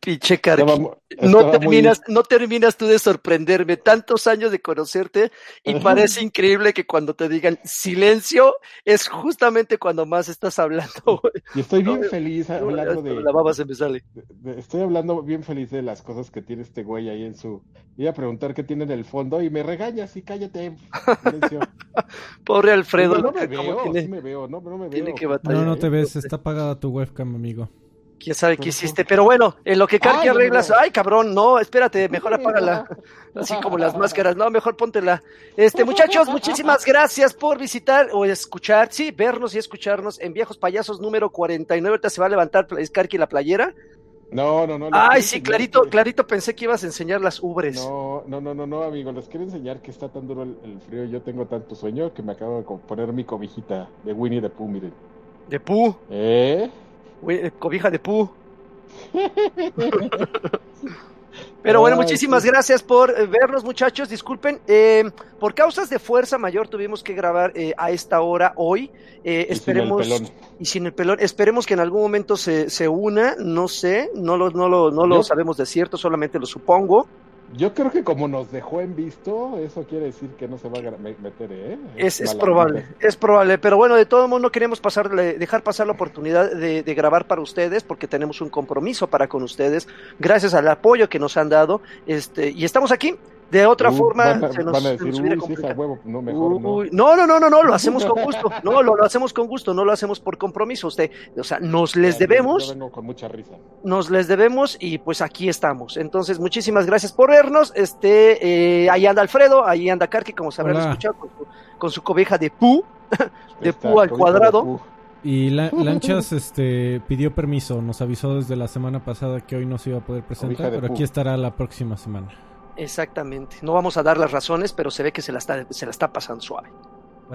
Pinche Karki. No terminas, no terminas tú de sorprenderme. Tantos años de conocerte y parece increíble que cuando te digan silencio es justamente cuando más estás hablando. Y estoy bien feliz hablando de. La baba se me sale. estoy hablando bien feliz de las cosas que tiene este güey ahí en su. Iba a preguntar qué tiene en el fondo y me regañas y cállate. Pobre Alfredo. No, me veo, me veo, no, no me veo. no, no te ves, está apagada tu webcam, amigo quién sabe qué hiciste, pero bueno, en lo que Karki arreglas, ay cabrón, no, espérate, mejor apágala, así como las máscaras, no, mejor póntela. Este, muchachos, muchísimas gracias por visitar o escuchar, sí, vernos y escucharnos en Viejos Payasos número 49, ahorita se va a levantar Karki la playera. No, no, no. Ay, sí, clarito, clarito pensé que ibas a enseñar las ubres. No, no, no, no, no, amigo, les quiero enseñar que está tan duro el, frío, yo tengo tanto sueño que me acabo de poner mi cobijita de Winnie the Pooh, miren. ¿De Pooh? ¿Eh? Eh, cobija de pu. Pero bueno, muchísimas gracias por eh, vernos, muchachos. Disculpen, eh, por causas de fuerza mayor tuvimos que grabar a esta hora hoy. esperemos y sin el pelón. Esperemos que en algún momento se, se una. No sé, no lo, no lo, no lo sabemos de cierto, solamente lo supongo. Yo creo que como nos dejó en visto, eso quiere decir que no se va a meter, ¿eh? Es, es probable, es probable, pero bueno, de todo modo no queremos pasarle, dejar pasar la oportunidad de, grabar para ustedes porque tenemos un compromiso para con ustedes, gracias al apoyo que nos han dado, este, y estamos aquí de otra forma, se nos, no, mejor no. no, no, no, no, lo hacemos con gusto. No, lo, hacemos con gusto, no lo hacemos por compromiso. Usted, o sea, nos les debemos. con mucha risa. Nos les debemos y pues aquí estamos. Entonces, muchísimas gracias por vernos. Este, eh, ahí anda Alfredo, ahí anda Karki, como se habrán escuchado, con su, cobija de pu, de pu al cuadrado. Y Lanchas este, pidió permiso, nos avisó desde la semana pasada que hoy no se iba a poder presentar, pero aquí estará la próxima semana. Exactamente. No vamos a dar las razones, pero se ve que se la está, se la está pasando suave.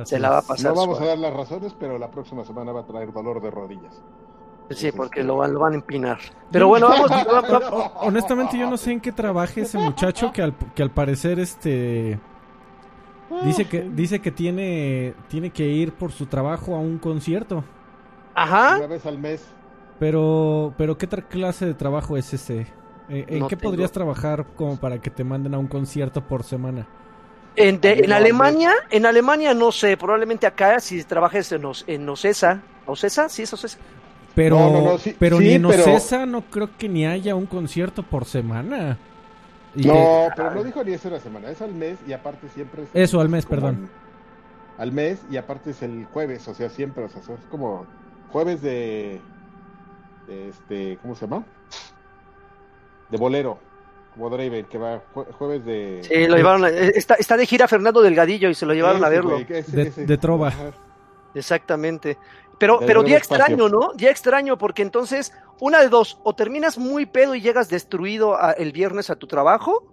se la va a pasar No vamos a dar las razones, pero la próxima semana va a traer dolor de rodillas. Sí, porque lo, van, lo van a empinar. Pero bueno, vamos. Honestamente, yo no sé en qué trabaje ese muchacho que al, que al parecer este. Dice que, dice que tiene, tiene que ir por su trabajo a un concierto. Ajá. Una vez al mes. Pero, pero ¿qué clase de trabajo es ese? Eh, ¿En qué podrías trabajar como para que te manden a un concierto por semana? En, en Alemania, en Alemania no sé, probablemente acá si trabajes en, en Ocesa, ¿Ocesa? Sí es Ocesa. Pero, pero ni en Ocesa no creo que ni haya un concierto por semana. no, pero no dijo ni eso una semana, es al mes y aparte siempre es... Eso, al mes, perdón. Al mes y aparte es el jueves, o sea, siempre, o sea, es como jueves de, de este, ¿cómo se llama? De bolero, como Draven, que va jueves de... Sí, lo llevaron, eh, está, está de gira Fernando Delgadillo y se lo llevaron a verlo. de, trova. Exactamente. Pero, pero día extraño, ¿no? Día extraño, porque entonces, una de dos, o terminas muy pedo y llegas destruido el viernes a tu trabajo,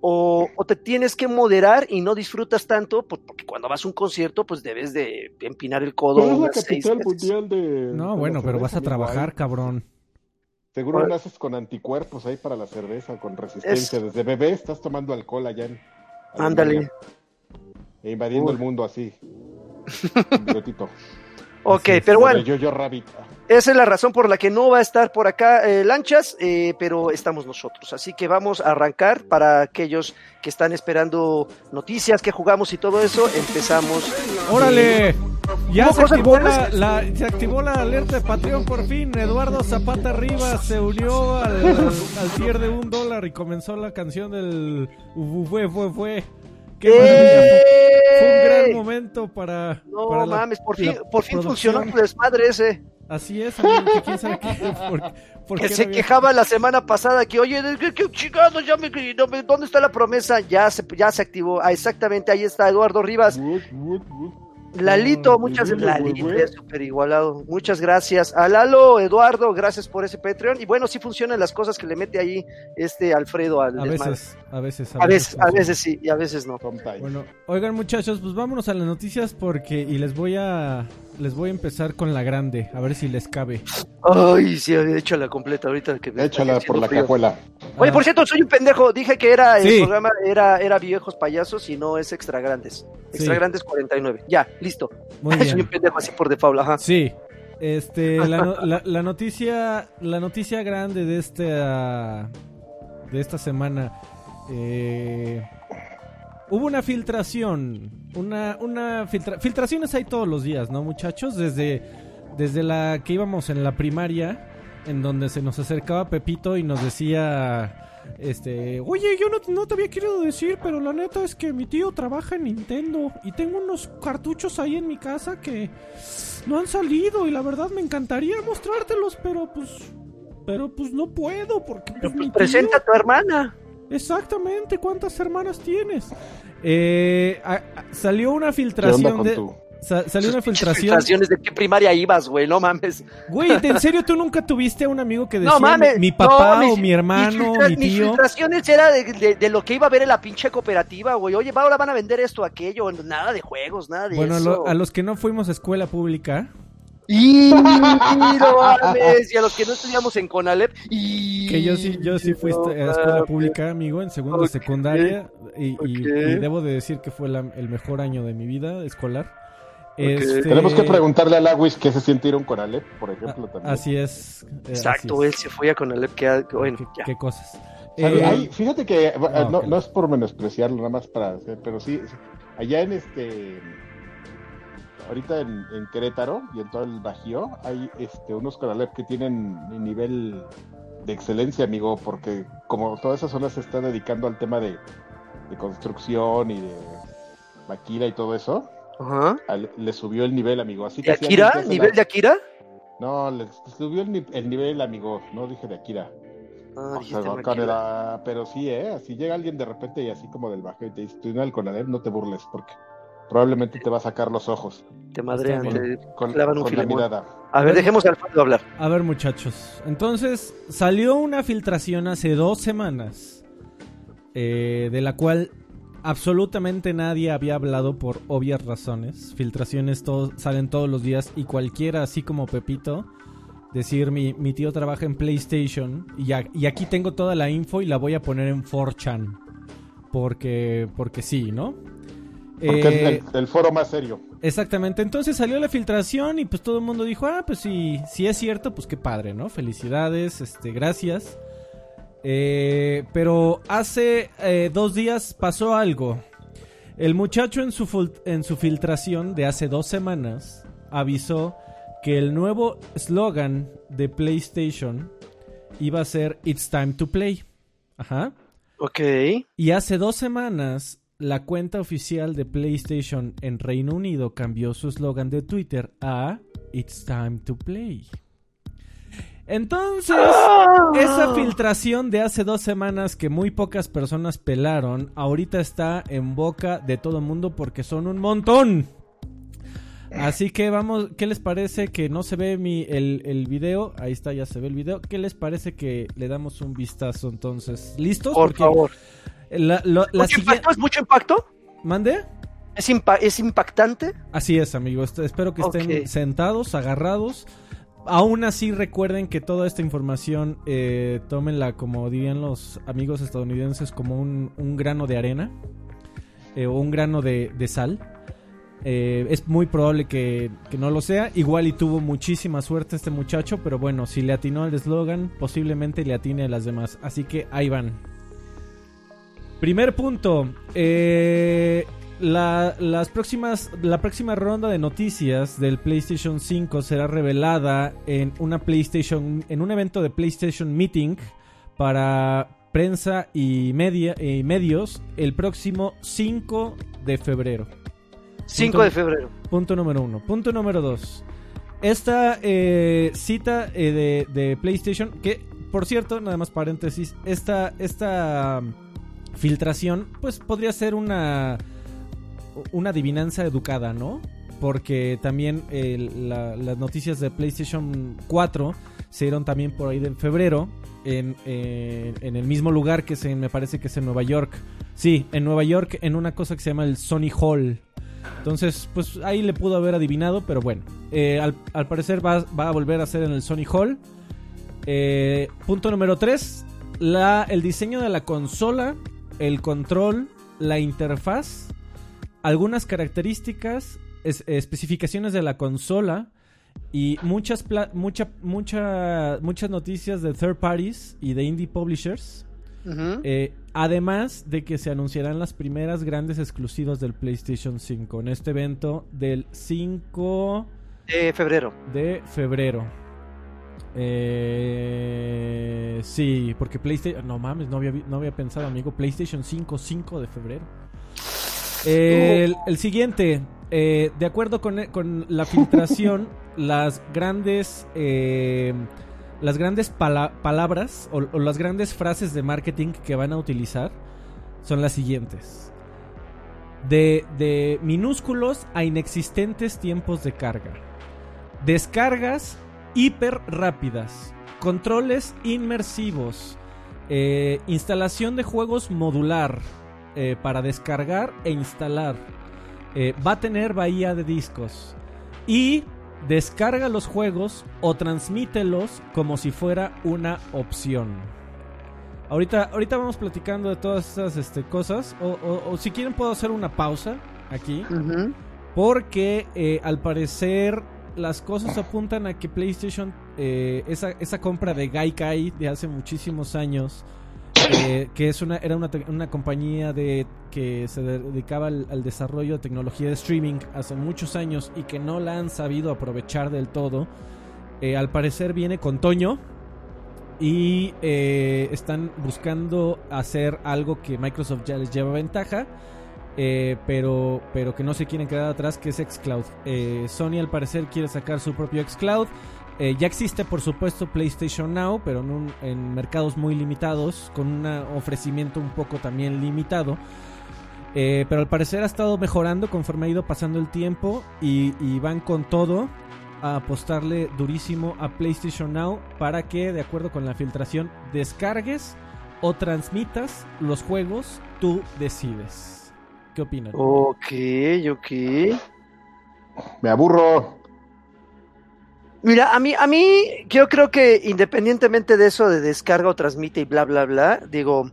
o, te tienes que moderar y no disfrutas tanto, porque cuando vas a un concierto, pues debes de empinar el codo. No, bueno, pero vas a trabajar, cabrón. Seguro naces con anticuerpos ahí para la cerveza, con resistencia. Desde bebé estás tomando alcohol allá en. Ándale. E invadiendo el mundo así. Un ok, pero bueno. Yo, yo, rabbit. Esa es la razón por la que no va a estar por acá eh, Lanchas, eh, pero estamos nosotros. Así que vamos a arrancar para aquellos que están esperando noticias, que jugamos y todo eso. Empezamos. ¡Órale! Ya se activó la, se activó la alerta de Patreon por fin. Eduardo Zapata Rivas se unió al, al, tier de un dólar y comenzó la canción del fue, fue, fue. Qué. Fue un gran momento para. No mames, por fin, por fin funcionó tu desmadre ese. Así es, amigo, que quién sabe qué, que se quejaba la semana pasada que, oye, qué, qué chingados, ya me, ¿dónde está la promesa? Ya se, ya se activó. Ah, exactamente, ahí está Eduardo Rivas. Lalito, muchas gracias. Lalito es súper igualado. Muchas gracias. A Lalo, Eduardo, gracias por ese Patreon. Y bueno, sí funcionan las cosas que le mete ahí este Alfredo al a veces, a veces, a, veces, a veces sí y a veces no. Bueno, oigan muchachos, pues vámonos a las noticias porque y les voy a les voy a empezar con la grande, a ver si les cabe. Ay, sí, échala completa ahorita. Que échala por la cajuela. Oye, por cierto, soy un pendejo. Dije que era el programa era, era Viejos Payasos y no es Extra Grandes. Extra Grandes 49. Ya, listo. soy un pendejo así por default, ajá. Sí. Este, la, la, noticia, la noticia grande de este, de esta semana. Eh, hubo una filtración. Una, una filtraciones hay todos los días, ¿no, muchachos? Desde, desde la que íbamos en la primaria, en donde se nos acercaba Pepito y nos decía. Este, oye, yo no, te había querido decir, pero la neta es que mi tío trabaja en Nintendo y tengo unos cartuchos ahí en mi casa que no han salido y la verdad me encantaría mostrártelos, pero pues, pero pues no puedo porque pues, pues presenta a tu hermana. Exactamente, ¿cuántas hermanas tienes? Eh, salió una filtración de... salió una filtración. ¿Filtraciones de qué primaria ibas, güey? No mames. Güey, ¿en serio tú nunca tuviste a un amigo que decía mi, papá o mi hermano, mi tío? Mis filtraciones era de, lo que iba a ver en la pinche cooperativa, güey. Oye, ahora van a vender esto, aquello. Nada de juegos, nada de eso. Bueno, a los que no fuimos a escuela pública y no mames, y a los que no estudiamos en Conalep. Y... Que yo sí, yo sí fui a escuela pública, amigo, en segundo de secundaria. Y, debo de decir que fue el mejor año de mi vida escolar. Este... Tenemos que preguntarle a Lawis qué se siente ir a un Conalep, por ejemplo. Ah, también. Así es. Eh, Exacto, él se fue a Conalep. Que, bueno, ¿Qué, cosas? Eh, fíjate que ah, no, no, es por menospreciarlo, nada más para. Pero sí, allá en este ahorita en, Querétaro y en todo el Bajío hay este, unos Conalep que tienen nivel de excelencia, amigo, porque como toda esa zona se está dedicando al tema de, construcción y de maquila y todo eso, le subió el nivel, amigo. Así ¿De Akira? ¿Nivel de Akira? No, le subió el, nivel, amigo, no dije de Akira. Ah, pero sí, ¿eh? Así llega alguien de repente y así como del bajo y te dice, tú no el Conalep, no te burles, porque probablemente te va a sacar los ojos. Te madrean, te con, clavan un mirada. A ver, dejemos al fondo hablar. A ver, muchachos. Entonces, salió una filtración hace dos semanas eh, de la cual absolutamente nadie había hablado por obvias razones. Filtraciones salen todos los días y cualquiera, así como Pepito, decir mi, mi tío trabaja en PlayStation y, y, aquí tengo toda la info y la voy a poner en 4chan. Porque, porque sí, ¿no? Porque es el, foro más serio. Exactamente, entonces salió la filtración y pues todo el mundo dijo, ah, pues sí, si es cierto, pues qué padre, ¿no? Felicidades, este, gracias. Eh, pero hace eh, dos días pasó algo. El muchacho en su, en su filtración de hace dos semanas avisó que el nuevo slogan de PlayStation iba a ser It's Time to Play. Ajá. Ok. Y hace dos semanas la cuenta oficial de PlayStation en Reino Unido cambió su eslogan de Twitter a It's time to play. Entonces, esa filtración de hace dos semanas que muy pocas personas pelaron, ahorita está en boca de todo mundo porque son un montón. Así que vamos, ¿qué les parece que no se ve mi, el, el video? Ahí está, ya se ve el video. ¿Qué les parece que le damos un vistazo entonces? ¿Listos? Por favor. ¿Mucho impacto? ¿Es mucho impacto? ¿Mande? ¿Es, ¿Es impactante? Así es, amigo. Espero que estén sentados, agarrados. Aún así, recuerden que toda esta información, eh, tómenla, como dirían los amigos estadounidenses, como un, grano de arena eh, o un grano de, sal. Eh, es muy probable que, que, no lo sea. Igual y tuvo muchísima suerte este muchacho, pero bueno, si le atinó al eslogan, posiblemente le atine a las demás. Así que ahí van. Primer punto. Eh, la, las próximas, la próxima ronda de noticias del PlayStation 5 será revelada en una PlayStation, en un evento de PlayStation Meeting para prensa y, media, y medios el próximo 5 de febrero. 5 de febrero. Punto número uno. Punto número dos. Esta eh, cita eh, de, de, PlayStation, que por cierto, nada más paréntesis, esta, esta filtración, pues podría ser una, una adivinanza educada, ¿no? Porque también las noticias de PlayStation 4 se dieron también por ahí de febrero, en, en el mismo lugar que me parece que es en Nueva York. Sí, en Nueva York, en una cosa que se llama el Sony Hall. Entonces, pues ahí le pudo haber adivinado, pero bueno. Eh, al, parecer va, a volver a ser en el Sony Hall. Eh, punto número 3. el diseño de la consola, el control, la interfaz, algunas características, especificaciones de la consola y muchas, mucha, mucha, muchas noticias de third parties y de indie publishers. Eh, además de que se anunciarán las primeras grandes exclusivas del PlayStation 5 en este evento del 5 de febrero. De febrero. Eh, sí, porque PlayStation. No mames, no había, no había pensado, amigo. PlayStation 5, 5 de febrero. El, siguiente, eh, de acuerdo con, con la filtración, las grandes eh, las grandes palabras o, las grandes frases de marketing que van a utilizar son las siguientes. De, de minúsculos a inexistentes tiempos de carga. Descargas hiper rápidas. Controles inmersivos. Eh, instalación de juegos modular eh, para descargar e instalar. Eh, va a tener bahía de discos. Y Descarga los juegos o transmítelos como si fuera una opción. Ahorita, ahorita vamos platicando de todas esas este, cosas. O, si quieren puedo hacer una pausa aquí. Porque al parecer las cosas apuntan a que PlayStation, eh, esa, esa compra de Gaikai de hace muchísimos años, eh, que es una, era una, una, compañía de, que se dedicaba al, desarrollo de tecnología de streaming hace muchos años y que no la han sabido aprovechar del todo. Eh, al parecer viene con Toño y están buscando hacer algo que Microsoft ya les lleva ventaja. Pero, pero que no se quieren quedar atrás, que es Xcloud. Sony al parecer quiere sacar su propio Xcloud. Eh, ya existe, por supuesto, PlayStation Now, pero en, mercados muy limitados, con un ofrecimiento un poco también limitado. Eh, pero al parecer ha estado mejorando conforme ha ido pasando el tiempo y, van con todo a apostarle durísimo a PlayStation Now para que, de acuerdo con la filtración, descargues o transmitas los juegos, tú decides. ¿Qué opinas? Ok, ok. Me aburro. Mira, a mí, a mí, yo creo que independientemente de eso de descarga o transmite y bla, bla, bla, digo,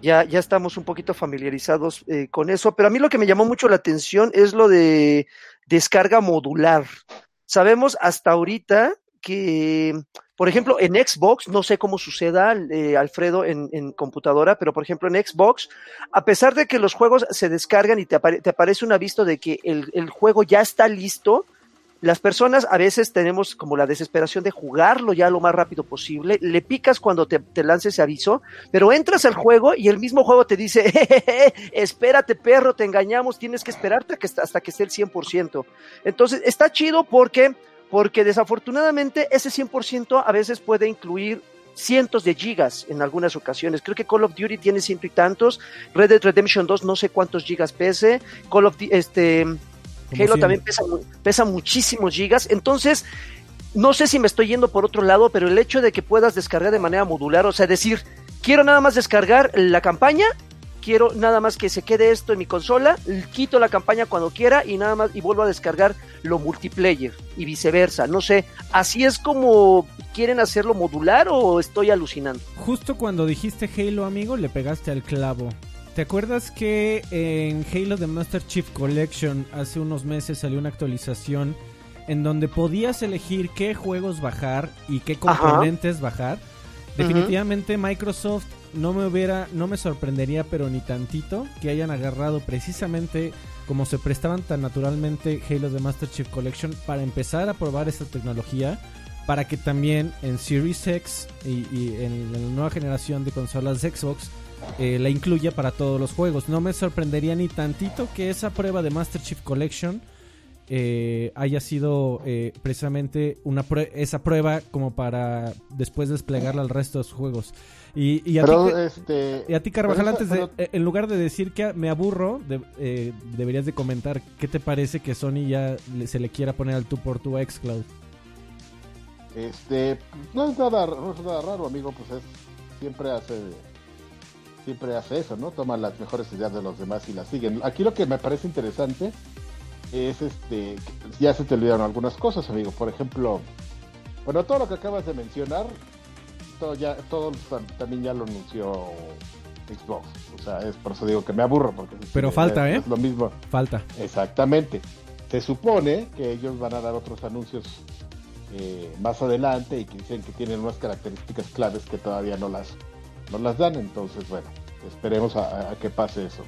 ya, ya estamos un poquito familiarizados eh, con eso, pero a mí lo que me llamó mucho la atención es lo de descarga modular. Sabemos hasta ahorita que, por ejemplo, en Xbox, no sé cómo suceda, eh, Alfredo, en, computadora, pero por ejemplo en Xbox, a pesar de que los juegos se descargan y te, te aparece un aviso de que el, el juego ya está listo, las personas a veces tenemos como la desesperación de jugarlo ya lo más rápido posible, le picas cuando te, te lance ese aviso, pero entras al juego y el mismo juego te dice, espérate perro, te engañamos, tienes que esperarte hasta que esté el 100%. Entonces está chido porque, porque desafortunadamente ese 100% a veces puede incluir cientos de gigas en algunas ocasiones. Creo que Call of Duty tiene ciento y tantos, Red Dead Redemption 2 no sé cuántos gigas pese, Call of este Halo también pesa, pesa muchísimos gigas. Entonces, no sé si me estoy yendo por otro lado, pero el hecho de que puedas descargar de manera modular, o sea, decir, quiero nada más descargar la campaña, quiero nada más que se quede esto en mi consola, quito la campaña cuando quiera y nada más y vuelvo a descargar lo multiplayer y viceversa. No sé, así es como quieren hacerlo modular o estoy alucinando. Justo cuando dijiste Halo, amigo, le pegaste al clavo. ¿Te acuerdas que en Halo The Master Chief Collection hace unos meses salió una actualización en donde podías elegir qué juegos bajar y qué componentes bajar? Definitivamente Microsoft no me hubiera, no me sorprendería, pero ni tantito, que hayan agarrado precisamente como se prestaban tan naturalmente Halo The Master Chief Collection para empezar a probar esta tecnología para que también en Series X y, y en la nueva generación de consolas de Xbox eh, la incluya para todos los juegos. No me sorprendería ni tantito que esa prueba de Master Chief Collection eh, haya sido eh, precisamente una esa prueba como para después desplegarla al resto de los juegos. Y, a, ti, este, y a ti, Carvajal, antes de, en lugar de decir que me aburro, deberías de comentar qué te parece que Sony ya se le quiera poner al tú por tu Xcloud. Este, no es nada, no es nada raro, amigo, pues es, siempre hace siempre hace eso, ¿no? Toma las mejores ideas de los demás y las siguen. Aquí lo que me parece interesante es este, ya se te olvidaron algunas cosas, amigo. Por ejemplo, bueno, todo lo que acabas de mencionar, todo ya, todo también ya lo anunció Xbox. O sea, es por eso digo que me aburro. Porque Pero falta, ¿eh? lo mismo. Falta. Exactamente. Se supone que ellos van a dar otros anuncios eh, más adelante y que dicen que tienen unas características claves que todavía no las, no las dan. Entonces, bueno, esperemos a, que pase eso.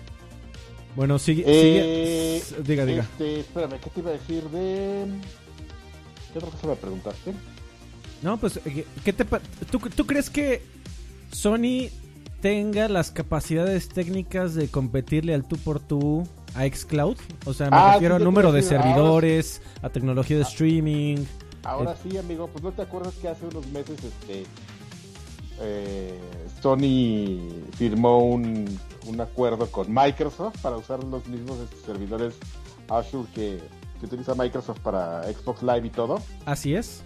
Bueno, sigue. Eh, diga, diga. Este, espérame, ¿qué te iba a decir de. ¿Qué otra cosa me preguntaste? No, pues, eh, ¿qué te ¿Tú, ¿Tú crees que Sony tenga las capacidades técnicas de competirle al tú por tú a Xcloud? O sea, me ah, refiero al número de servidores, a tecnología de streaming. Ahora sí, amigo, pues no te acuerdas que hace unos meses este eh, Sony firmó un, un, acuerdo con Microsoft para usar los mismos este, servidores Azure que, que, utiliza Microsoft para Xbox Live y todo. Así es.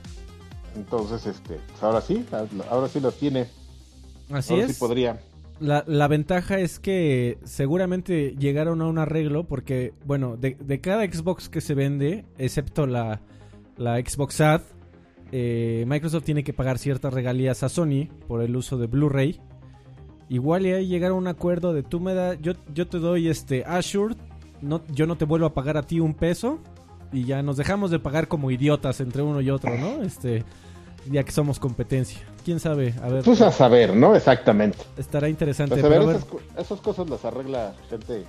Entonces, este, pues ahora sí, ahora sí los tiene. Así es. Sí podría. La, la, ventaja es que seguramente llegaron a un arreglo porque, bueno, de, de cada Xbox que se vende, excepto la, la Xbox Ad, eh, Microsoft tiene que pagar ciertas regalías a Sony por el uso de Blu-ray. Igual y ahí llegaron a un acuerdo de tú me da, yo, yo te doy este Azure, no, yo no te vuelvo a pagar a ti un peso y ya nos dejamos de pagar como idiotas entre uno y otro, ¿no? Este, ya que somos competencia. ¿Quién sabe? A ver. Pues a saber, ¿no? Exactamente. Estará interesante. Pues a ver, esas, cosas las arregla gente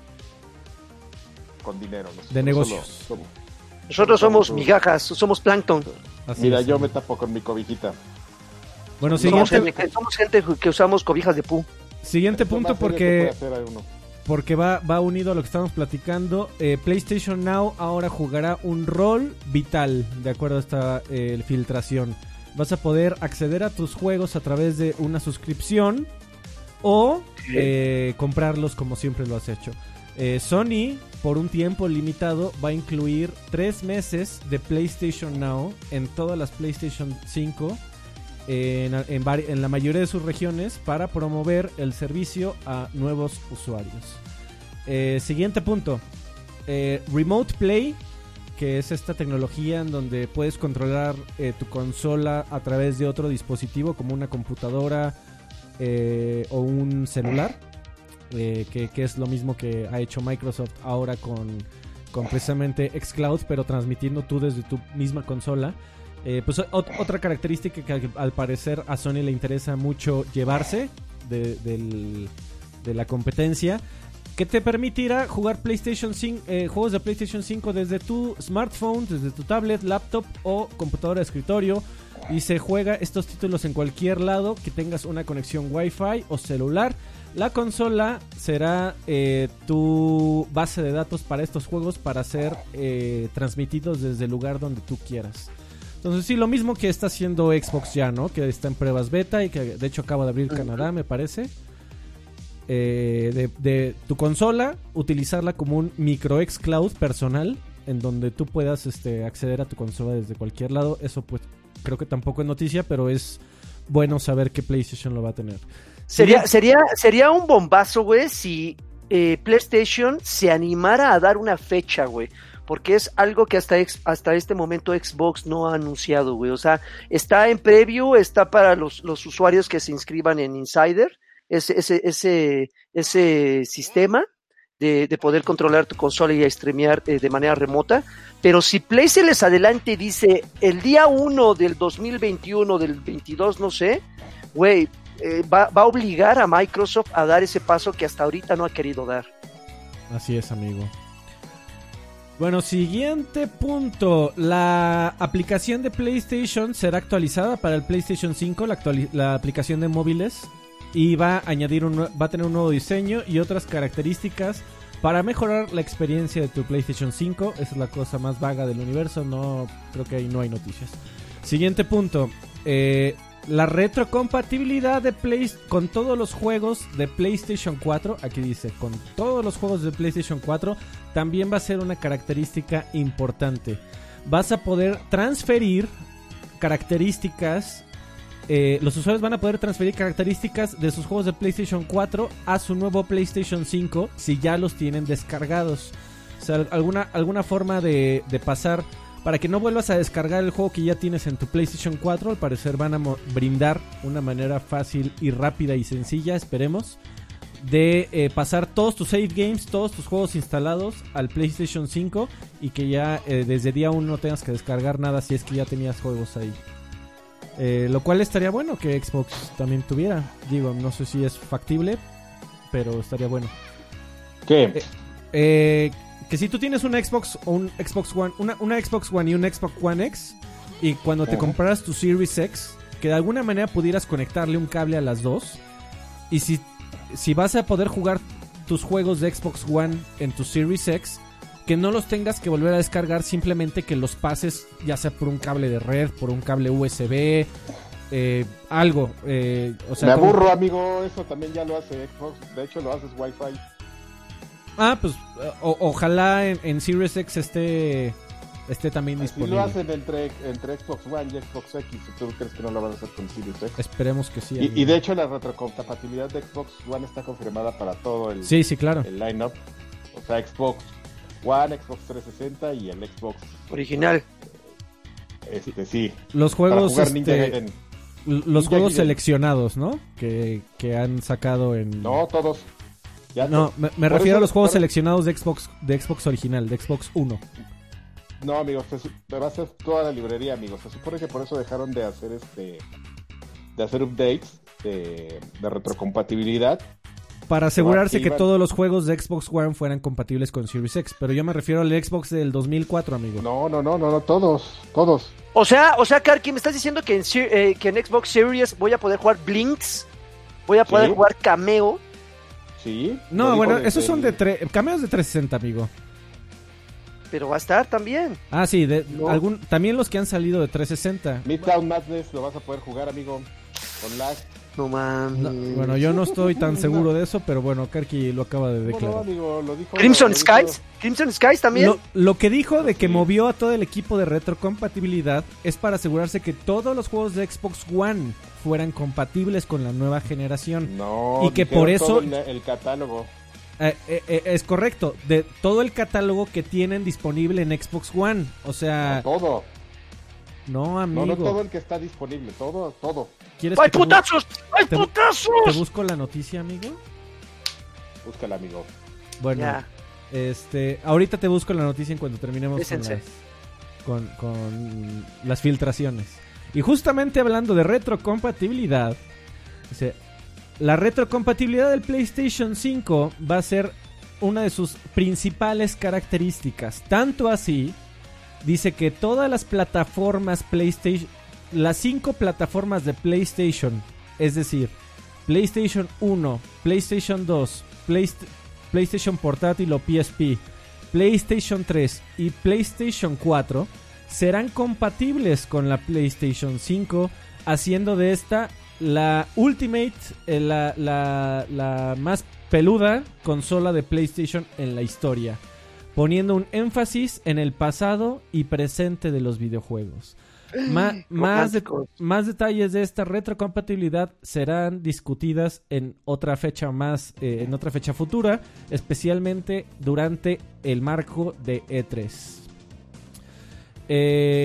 con dinero. de negocios. Nosotros somos migajas, somos plancton. Mira, yo me tapo con mi cobijita. Bueno, siguiente... somos, gente, que usamos cobijas de pu. Siguiente punto porque porque va, va unido a lo que estamos platicando. Eh, PlayStation Now ahora jugará un rol vital, de acuerdo a esta eh, filtración. Vas a poder acceder a tus juegos a través de una suscripción o eh, comprarlos como siempre lo has hecho. Sony por un tiempo limitado va a incluir tres meses de PlayStation Now en todas las PlayStation 5 en, la mayoría de sus regiones para promover el servicio a nuevos usuarios. Eh, siguiente punto. Eh, Remote Play, que es esta tecnología en donde puedes controlar eh, tu consola a través de otro dispositivo como una computadora o un celular. Eh, que, es lo mismo que ha hecho Microsoft ahora con, con precisamente Xcloud, pero transmitiendo tú desde tu misma consola. Eh, pues otra característica que al, parecer a Sony le interesa mucho llevarse de, la competencia, que te permitirá jugar PlayStation 5, eh, juegos de PlayStation 5 desde tu smartphone, desde tu tablet, laptop o computadora de escritorio. Y se juega estos títulos en cualquier lado que tengas una conexión Wi-Fi o celular. La consola será eh, tu base de datos para estos juegos para ser transmitidos desde el lugar donde tú quieras. Entonces sí, lo mismo que está haciendo Xbox ya, ¿no? Que está en pruebas beta y que de hecho acaba de abrir Canadá, me parece. Eh, de, tu consola, utilizarla como un micro Cloud personal en donde tú puedas este, acceder a tu consola desde cualquier lado. Eso pues creo que tampoco es noticia, pero es bueno saber que PlayStation lo va a tener. Sería, sería, sería un bombazo, güey, si eh, PlayStation se animara a dar una fecha, güey. Porque es algo que hasta, hasta este momento Xbox no ha anunciado, güey. O sea, está en preview, está para los, los usuarios que se inscriban en Insider, ese, ese, ese, sistema de, de poder controlar tu consola y streamear eh, de manera remota. Pero si Play se les adelante y dice el día 1 del 2021, del 22, no sé, güey, eh, va, a obligar a Microsoft a dar ese paso que hasta ahorita no ha querido dar. Así es, amigo. Bueno, siguiente punto. La aplicación de PlayStation será actualizada para el PlayStation 5, la, aplicación de móviles, y va a añadir un, va a tener un nuevo diseño y otras características para mejorar la experiencia de tu PlayStation 5. Esa es la cosa más vaga del universo. No creo que ahí no hay noticias. Siguiente punto. Eh, la retrocompatibilidad de Play con todos los juegos de PlayStation 4, aquí dice, con todos los juegos de PlayStation 4, también va a ser una característica importante. Vas a poder transferir características, eh, los usuarios van a poder transferir características de sus juegos de PlayStation 4 a su nuevo PlayStation 5 si ya los tienen descargados. O sea, alguna, alguna forma de, de pasar para que no vuelvas a descargar el juego que ya tienes en tu PlayStation 4. Al parecer van a brindar una manera fácil y rápida y sencilla, esperemos, de eh, pasar todos tus save games, todos tus juegos instalados al PlayStation 5 y que ya eh, desde día 1 no tengas que descargar nada si es que ya tenías juegos ahí. Eh, lo cual estaría bueno que Xbox también tuviera. Digo, no sé si es factible, pero estaría bueno. ¿Qué? Eh, que si tú tienes un Xbox o un Xbox One, una, una Xbox One y un Xbox One X, y cuando te compras tu Series X, que de alguna manera pudieras conectarle un cable a las dos, y si, si vas a poder jugar tus juegos de Xbox One en tu Series X, que no los tengas que volver a descargar, simplemente que los pases, ya sea por un cable de red, por un cable USB, eh, algo. Eh, o sea, Me aburro, amigo, eso también ya lo hace Xbox, de hecho lo haces Wi-Fi. Ah, pues ojalá en, Series X esté, esté también disponible. lo hacen entre, entre Xbox One y Xbox X, ¿tú crees que no lo van a hacer con Series X? Esperemos que sí. Y, de hecho la retrocompatibilidad de Xbox One está confirmada para todo el, sí, sí, claro. el line-up. O sea, Xbox One, Xbox 360 y el Xbox original. Este, sí. Los juegos este, los juegos seleccionados, ¿no? Que, que han sacado en No, todos no, me, refiero a los juegos seleccionados de Xbox, de Xbox original, de Xbox 1. No, amigos, te, va a hacer toda la librería, amigos. Se supone que por eso dejaron de hacer este de hacer updates de, retrocompatibilidad. Para asegurarse que todos los juegos de Xbox One fueran compatibles con Series X. Pero yo me refiero al Xbox del 2004, amigo. No, no, no, no, no todos, todos. O sea, o sea, Karki, ¿me estás diciendo que en, eh, que en Xbox Series voy a poder jugar Blinks? ¿Voy a poder jugar Cameo? No, bueno, esos son de cameos de 360, amigo. Pero va a estar también. Ah, sí, de, algún, también los que han salido de 360. Midtown Madness lo vas a poder jugar, amigo, con lag. No mames. bueno, yo no estoy tan seguro de eso, pero bueno, Karki lo acaba de declarar. Crimson Skies, Crimson Skies también. Lo, que dijo de que movió a todo el equipo de retrocompatibilidad es para asegurarse que todos los juegos de Xbox One fueran compatibles con la nueva generación. No, y que por eso el, catálogo. Eh, eh, eh, es correcto, de todo el catálogo que tienen disponible en Xbox One, o sea, todo. No, amigo. No, no todo el que está disponible, todo, todo. ¡Hay putazos! ¡Hay putazos! ¿Te busco la noticia, amigo? Búscala, amigo. Bueno, este, ahorita te busco la noticia en cuanto terminemos con las, con, las filtraciones. Y justamente hablando de retrocompatibilidad, dice, la retrocompatibilidad del PlayStation 5 va a ser una de sus principales características. Tanto así, dice que todas las plataformas PlayStation, las cinco plataformas de PlayStation, es decir, PlayStation 1, PlayStation 2, PlayStation Portátil o PSP, PlayStation 3 y PlayStation 4, serán compatibles con la PlayStation 5, haciendo de esta la Ultimate, eh, la, la, la más peluda consola de PlayStation en la historia, poniendo un énfasis en el pasado y presente de los videojuegos más, más detalles de esta retrocompatibilidad serán discutidas en otra fecha más, eh, en otra fecha futura, especialmente durante el marco de E3. Eh,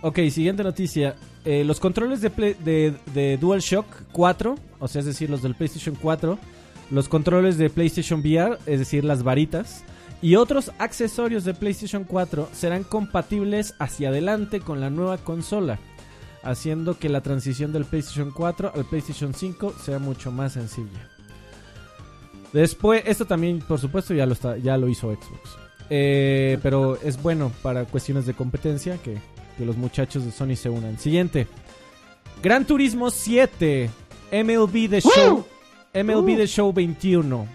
ok, siguiente noticia. Eh, los controles de, de, de DualShock 4, o sea, es decir, los del PlayStation 4, los controles de PlayStation VR, es decir, las varitas, y otros accesorios de PlayStation 4 serán compatibles hacia adelante con la nueva consola, haciendo que la transición del PlayStation 4 al PlayStation 5 sea mucho más sencilla. Después, esto también, por supuesto, ya lo, está, ya lo hizo Xbox. Eh, pero es bueno para cuestiones de competencia que, que los muchachos de Sony se unan. Siguiente. Gran Turismo 7. MLB The Show. MLB The Show 21.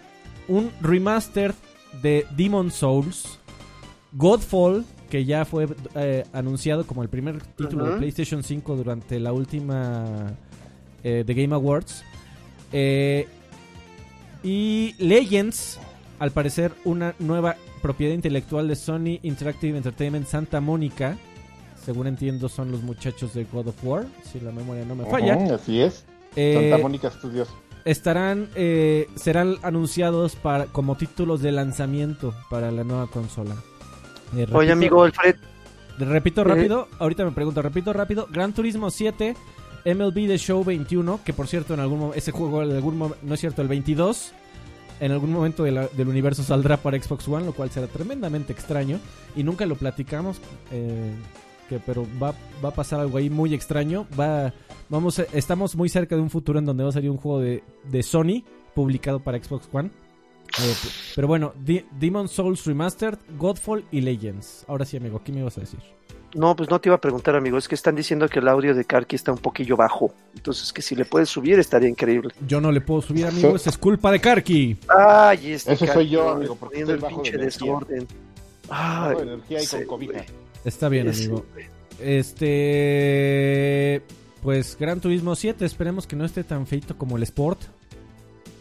Un remaster de Demon Souls, Godfall, que ya fue eh, anunciado como el primer título de PlayStation 5 durante la última eh, The Game Awards, eh, y Legends, al parecer una nueva propiedad intelectual de Sony Interactive Entertainment Santa Mónica. Según entiendo, son los muchachos de God of War, si la memoria no me falla. así es. Santa Mónica Studios. Estarán, eh, serán anunciados para, como títulos de lanzamiento para la nueva consola. Eh, Oye, amigo Alfred. Repito eh. rápido, ahorita me pregunto, repito rápido. Gran Turismo 7, MLB The Show 21, que por cierto, en algún ese juego, en algún no es cierto, el 22, en algún momento del universo saldrá para Xbox One, lo cual será tremendamente extraño. Y nunca lo platicamos, que, pero va, va a pasar algo ahí muy extraño. Va, vamos, estamos muy cerca de un futuro en donde va a salir un juego de, de Sony publicado para Xbox One. Eh, pero bueno, Demon Souls Remastered, Godfall y Legends. Ahora sí, amigo, ¿qué me ibas a decir? No, pues no te iba a preguntar, amigo. Es que están diciendo que el audio de Karki está un poquillo bajo. Entonces, que si le puedes subir estaría increíble. Yo no le puedo subir, amigo. Es culpa de Karki. Ay, este Eso soy yo, amigo, porque estoy el pinche de desorden. Ay, energía y con cobija. Está bien, amigo. Este. Pues Gran Turismo 7, esperemos que no esté tan feito como el Sport.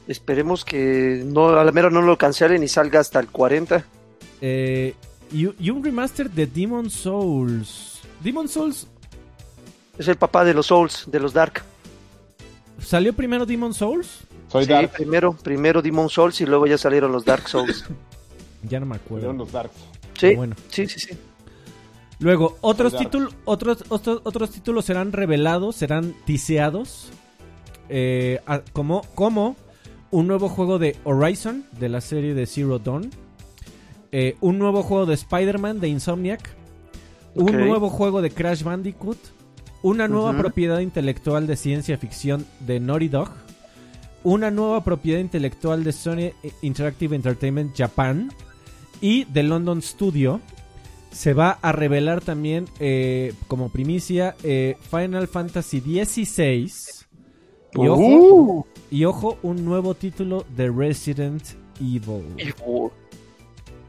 Esperemos que no, a la mera no lo cancelen y salga hasta el 40. Eh, y, un remaster de Demon Souls. Demon Souls. Es el papá de los Souls, de los Dark. ¿Salió primero Demon Souls? Soy sí, primero, primero Demon Souls y luego ya salieron los Dark Souls. ya no me acuerdo. los Dark. Sí, bueno. sí, sí, sí. Luego, otros, títulos otros, otros, otros títulos serán revelados, serán tiseados. Eh, como, como un nuevo juego de Horizon, de la serie de Zero Dawn. Eh, un nuevo juego de Spider-Man, de Insomniac. Un nuevo juego de Crash Bandicoot. Una nueva propiedad intelectual de ciencia ficción de Naughty Dog. Una nueva propiedad intelectual de Sony Interactive Entertainment Japan. Y de London Studio. Se va a revelar también eh, como primicia eh, Final Fantasy XVI. Y ojo, uh. Y ojo, un nuevo título de Resident Evil.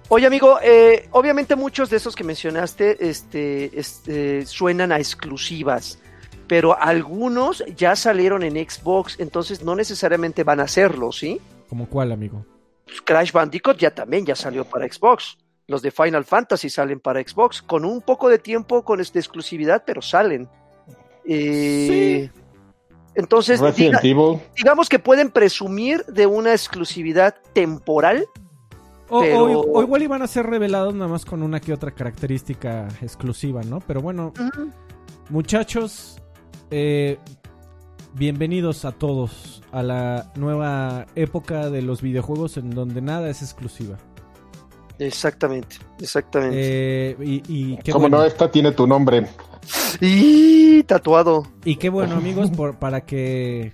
Oye, amigo, eh, obviamente muchos de esos que mencionaste este, este, suenan a exclusivas, pero algunos ya salieron en Xbox, entonces no necesariamente van a hacerlo, ¿sí? ¿Como cuál, amigo? Pues Crash Bandicoot ya también ya salió para Xbox. Los de Final Fantasy salen para Xbox, con un poco de tiempo, con esta exclusividad, pero salen. Eh, sí. Entonces, digamos que pueden presumir de una exclusividad temporal. O, igual iban a ser revelados nada más con una que otra característica exclusiva, ¿no? Pero bueno, muchachos, eh, bienvenidos a todos a la nueva época de los videojuegos en donde nada es exclusiva. Exactamente, exactamente. Eh, y, Como no, esta tiene tu nombre. Y tatuado. Y qué bueno, amigos, por, para que.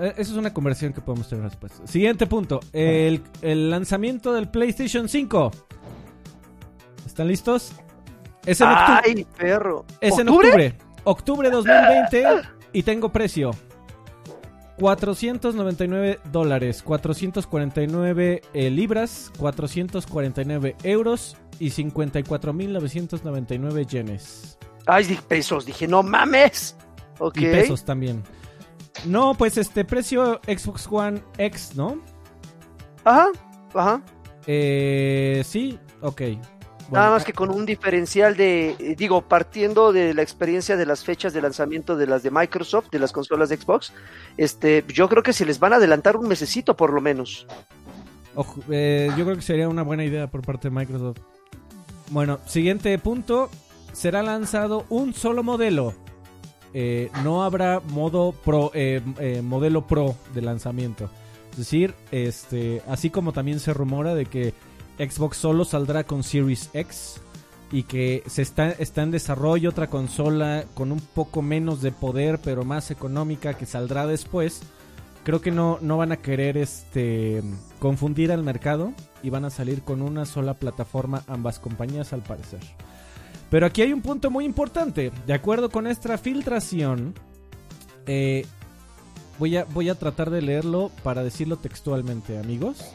Eh, eso es una conversación que podemos tener después. Siguiente punto. El, lanzamiento del PlayStation 5. ¿Están listos? Es en octubre. ¡Ay, perro! Es en octubre. Octubre 2020. Y tengo precio. 499 dólares, 449 eh, libras, 449 euros y 54.999 yenes. Ay, pesos, dije, no mames. Y pesos también. No, pues este precio Xbox One X, ¿no? Ajá, ajá. Eh, sí, ok. Nada más que con un diferencial de, eh, digo, partiendo de la experiencia de las fechas de lanzamiento de las de Microsoft, de las consolas de Xbox, este, yo creo que se les van a adelantar un mesecito por lo menos. Eh, yo creo que sería una buena idea por parte de Microsoft. Bueno, siguiente punto, será lanzado un solo modelo. Eh, no habrá modo pro, modelo pro de lanzamiento. Es decir, este, así como también se rumora de que Xbox solo saldrá con Series X y que se está, está en desarrollo otra consola con un poco menos de poder pero más económica que saldrá después. Creo que no, no van a querer este confundir al mercado y van a salir con una sola plataforma ambas compañías al parecer. Pero aquí hay un punto muy importante. De acuerdo con esta filtración, eh, voy, a, voy a tratar de leerlo para decirlo textualmente, amigos.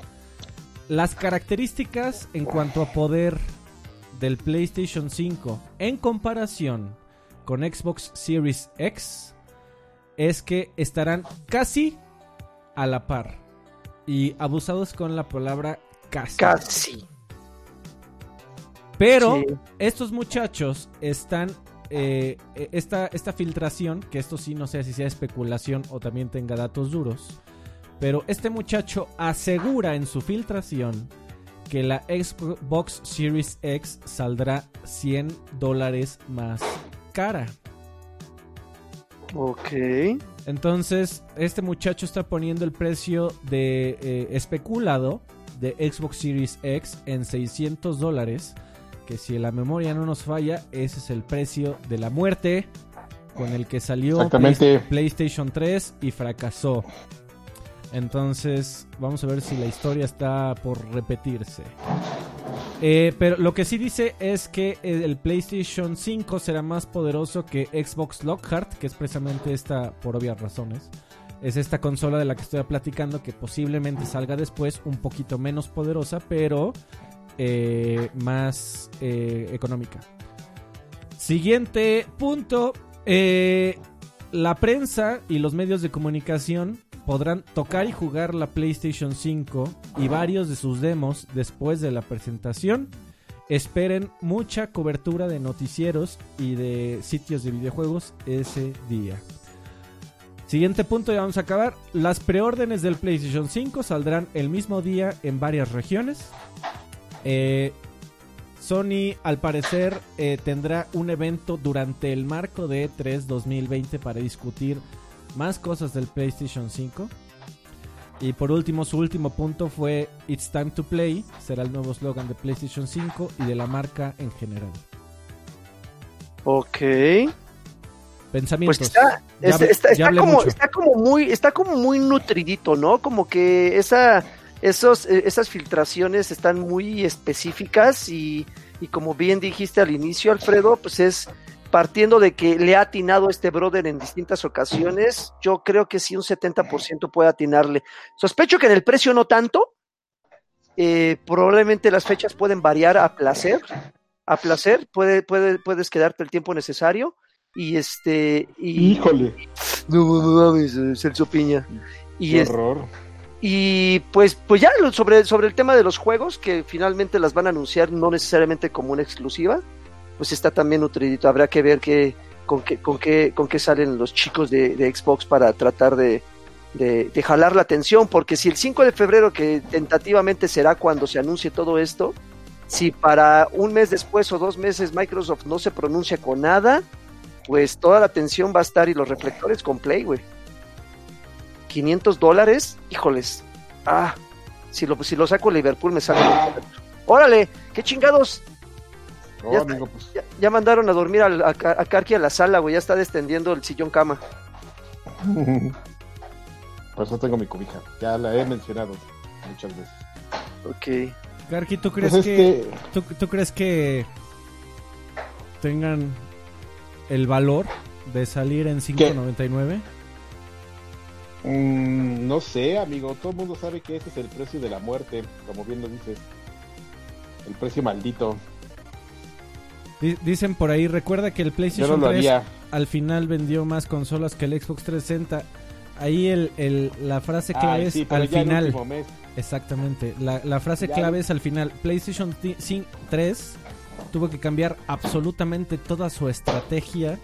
Las características en cuanto a poder del PlayStation 5 en comparación con Xbox Series X es que estarán casi a la par. Y abusados con la palabra casi. Casi. Pero estos muchachos están eh, esta, esta filtración, que esto sí no sé si sea especulación o también tenga datos duros, pero este muchacho asegura en su filtración que la Xbox Series X saldrá 100 dólares más cara. Ok. Entonces, este muchacho está poniendo el precio de eh, especulado de Xbox Series X en 600 dólares. Que si la memoria no nos falla, ese es el precio de la muerte con el que salió PlayStation 3 y fracasó. Entonces, vamos a ver si la historia está por repetirse. Eh, pero lo que sí dice es que el PlayStation 5 será más poderoso que Xbox Lockhart, que es precisamente esta, por obvias razones. Es esta consola de la que estoy platicando que posiblemente salga después, un poquito menos poderosa, pero eh, más eh, económica. Siguiente punto. la prensa y los medios de comunicación podrán tocar y jugar la PlayStation 5 y varios de sus demos después de la presentación. Esperen mucha cobertura de noticieros y de sitios de videojuegos ese día. Siguiente punto, ya vamos a acabar. Las preórdenes del PlayStation 5 saldrán el mismo día en varias regiones. Eh, Sony, al parecer, eh, tendrá un evento durante el marco de E3 2020 para discutir más cosas del PlayStation 5. Y por último, su último punto fue It's Time to Play. Será el nuevo slogan de PlayStation 5 y de la marca en general. Ok. Pensamientos. Pues está, como, está, como, muy, está como muy nutridito, ¿no? Como que esa, esos, eh, esas filtraciones están muy específicas y, y como bien dijiste al inicio, Alfredo, pues es partiendo de que le ha atinado este brother en distintas ocasiones, yo creo que sí un 70% puede atinarle. Sospecho que en el precio no tanto, eh, probablemente las fechas pueden variar a placer, a placer, puede, puede, puedes quedarte el tiempo necesario y este y, híjole. No mames Celso Piña. Y Qué horror. y pues pues ya sobre sobre el tema de los juegos que finalmente las van a anunciar no necesariamente como una exclusiva pues está también nutridito. Habrá que ver qué, con, qué, con, qué, con qué salen los chicos de, Xbox para tratar de, de, jalar la atención, porque si el 5 de febrero, que tentativamente será cuando se anuncie todo esto, si para un mes después o dos meses Microsoft no se pronuncia con nada, pues toda la atención va a estar y los reflectores con Play, güey. 500 dólares, híjoles. Ah, si lo, si lo saco Liverpool me sale. Órale, qué chingados. Pues. ya, mandaron a dormir a, a, Karki a la sala, güey. Ya está descendiendo el sillón cama. pues no tengo mi cobija. Ya la he mencionado muchas veces. Ok. Karki, ¿tú crees pues que, ¿tú, crees que tengan el valor de salir en 5.99? Mm, no sé, amigo. Todo el mundo sabe que ese es el precio de la muerte, como bien lo dices. El precio maldito. Dicen por ahí, recuerda que el PlayStation 3 al final vendió más consolas que el Xbox 360. Ahí el, la frase clave es al final. Exactamente. La, frase clave es al final. PlayStation 3 tuvo que cambiar absolutamente toda su estrategia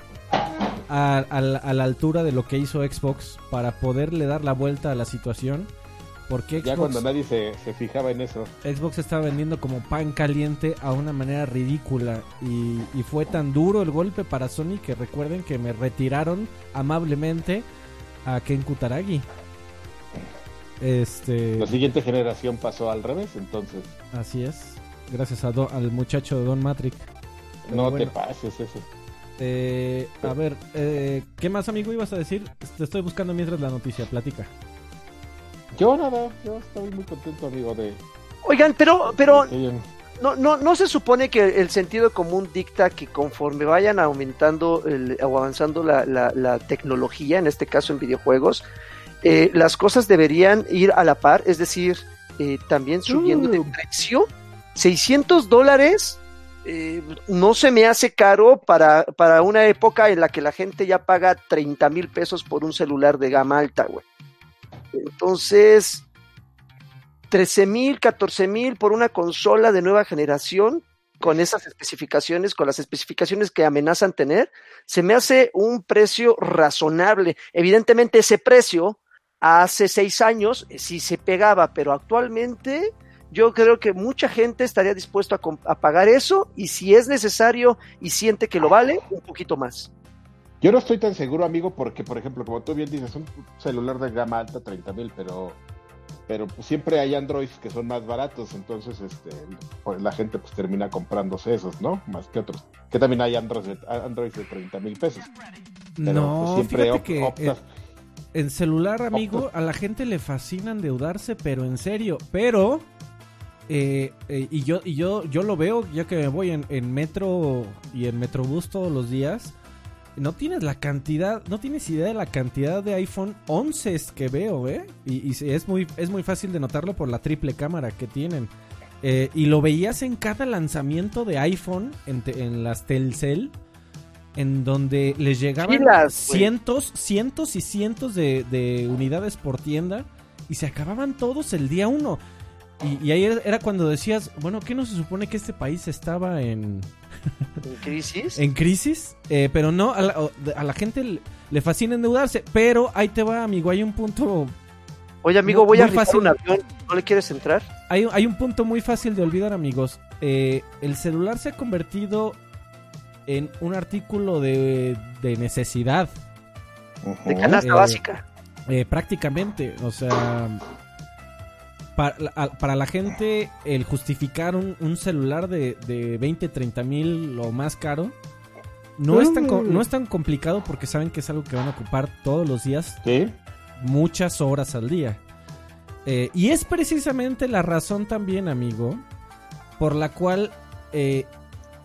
a, a, la altura de lo que hizo Xbox para poderle dar la vuelta a la situación porque ya cuando nadie se, fijaba en eso. Xbox estaba vendiendo como pan caliente a una manera ridícula y, fue tan duro el golpe para Sony que recuerden que me retiraron amablemente a Ken Kutaragi. Este... La siguiente generación pasó al revés, entonces. Así es. Gracias a al muchacho de Don Matrix. no te pases eso. Eh, a ver, eh, ¿qué más amigo ibas a decir? Te estoy buscando mientras la noticia, platica. Yo nada, yo estoy muy contento, amigo, de... Oigan, pero, pero... No, no, no se supone que el sentido común dicta que conforme vayan aumentando o avanzando la, la, tecnología, en este caso en videojuegos, eh, las cosas deberían ir a la par, es decir, eh, también subiendo de mm. precio. 600 dólares eh, no se me hace caro para, para una época en la que la gente ya paga 30 mil pesos por un celular de gama alta, güey. Entonces, 13 mil, 14 mil por una consola de nueva generación, con esas especificaciones, con las especificaciones que amenazan tener, se me hace un precio razonable. Evidentemente ese precio hace seis años eh, sí se pegaba, pero actualmente yo creo que mucha gente estaría dispuesto a, pagar eso y si es necesario y siente que lo vale, un poquito más. Yo no estoy tan seguro, amigo, porque, por ejemplo, como tú bien dices, un celular de gama alta, 30 mil, pero pero siempre hay Androids que son más baratos, entonces este, pues, la gente pues termina comprándose esos, ¿no? Más que otros. Que también hay Androids de, Androids de 30 mil pesos. no, pues, fíjate que en, celular, amigo, a la gente le fascina endeudarse, pero en serio, pero... Eh, eh, y yo y yo yo lo veo ya que me voy en, en metro y en metrobús todos los días no tienes la cantidad, no tienes idea de la cantidad de iPhone 11 que veo, ¿eh? Y, es, muy, es muy fácil de notarlo por la triple cámara que tienen. Eh, y lo veías en cada lanzamiento de iPhone, en, las Telcel, en donde les llegaban cientos, cientos y cientos de, unidades por tienda y se acababan todos el día uno. Y, y ahí era cuando decías, bueno, ¿qué no se supone que este país estaba en ¿En crisis? en crisis, eh, pero no, a la, gente le fascina endeudarse, pero ahí te va, amigo, hay un punto... Oye, amigo, voy a fácil. un avión, ¿no le quieres entrar? Hay, hay un punto muy fácil de olvidar, amigos. Eh, el celular se ha convertido en un artículo de, necesidad. De canasta eh, básica. prácticamente, o sea, para, la gente el justificar un, celular de, de 20, 30 mil o más caro no es, tan, no es tan complicado porque saben que es algo que van a ocupar todos los días, muchas horas al día. Eh, y es precisamente la razón también, amigo, por la cual eh,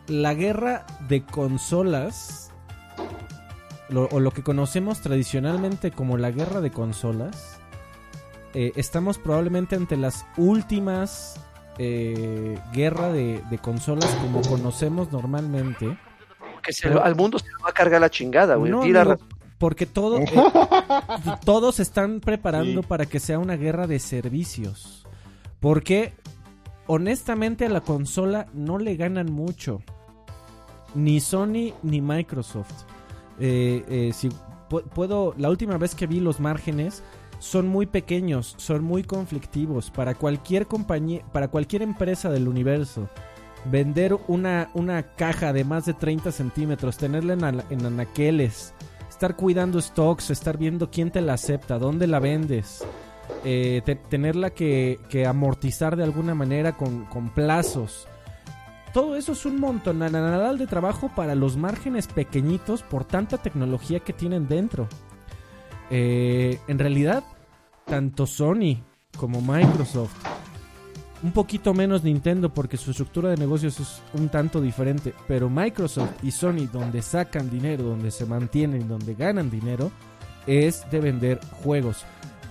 la guerra de consolas, o lo que conocemos tradicionalmente como la guerra de consolas, eh, estamos probablemente ante las últimas eh, guerra de, consolas como conocemos normalmente. Porque al mundo se va a cargar la chingada, güey. porque todo, eh, todos están preparando para que sea una guerra de servicios. Porque honestamente a la consola no le ganan mucho. Ni Sony ni Microsoft. si puedo, la última vez que vi los márgenes, son muy pequeños, son muy conflictivos. Para cualquier compañía, para cualquier empresa del universo, vender una, una caja de más de 30 centímetros, tenerla en, anaqueles, estar cuidando stocks, estar viendo quién te la acepta, dónde la vendes, eh, tenerla que, amortizar de alguna manera con, con plazos. Todo eso es un montón de trabajo para los márgenes pequeñitos por tanta tecnología que tienen dentro. Eh, en realidad, tanto Sony como Microsoft, un poquito menos Nintendo porque su estructura de negocios es un tanto diferente, pero Microsoft y Sony donde sacan dinero, donde se mantienen, donde ganan dinero, es de vender juegos.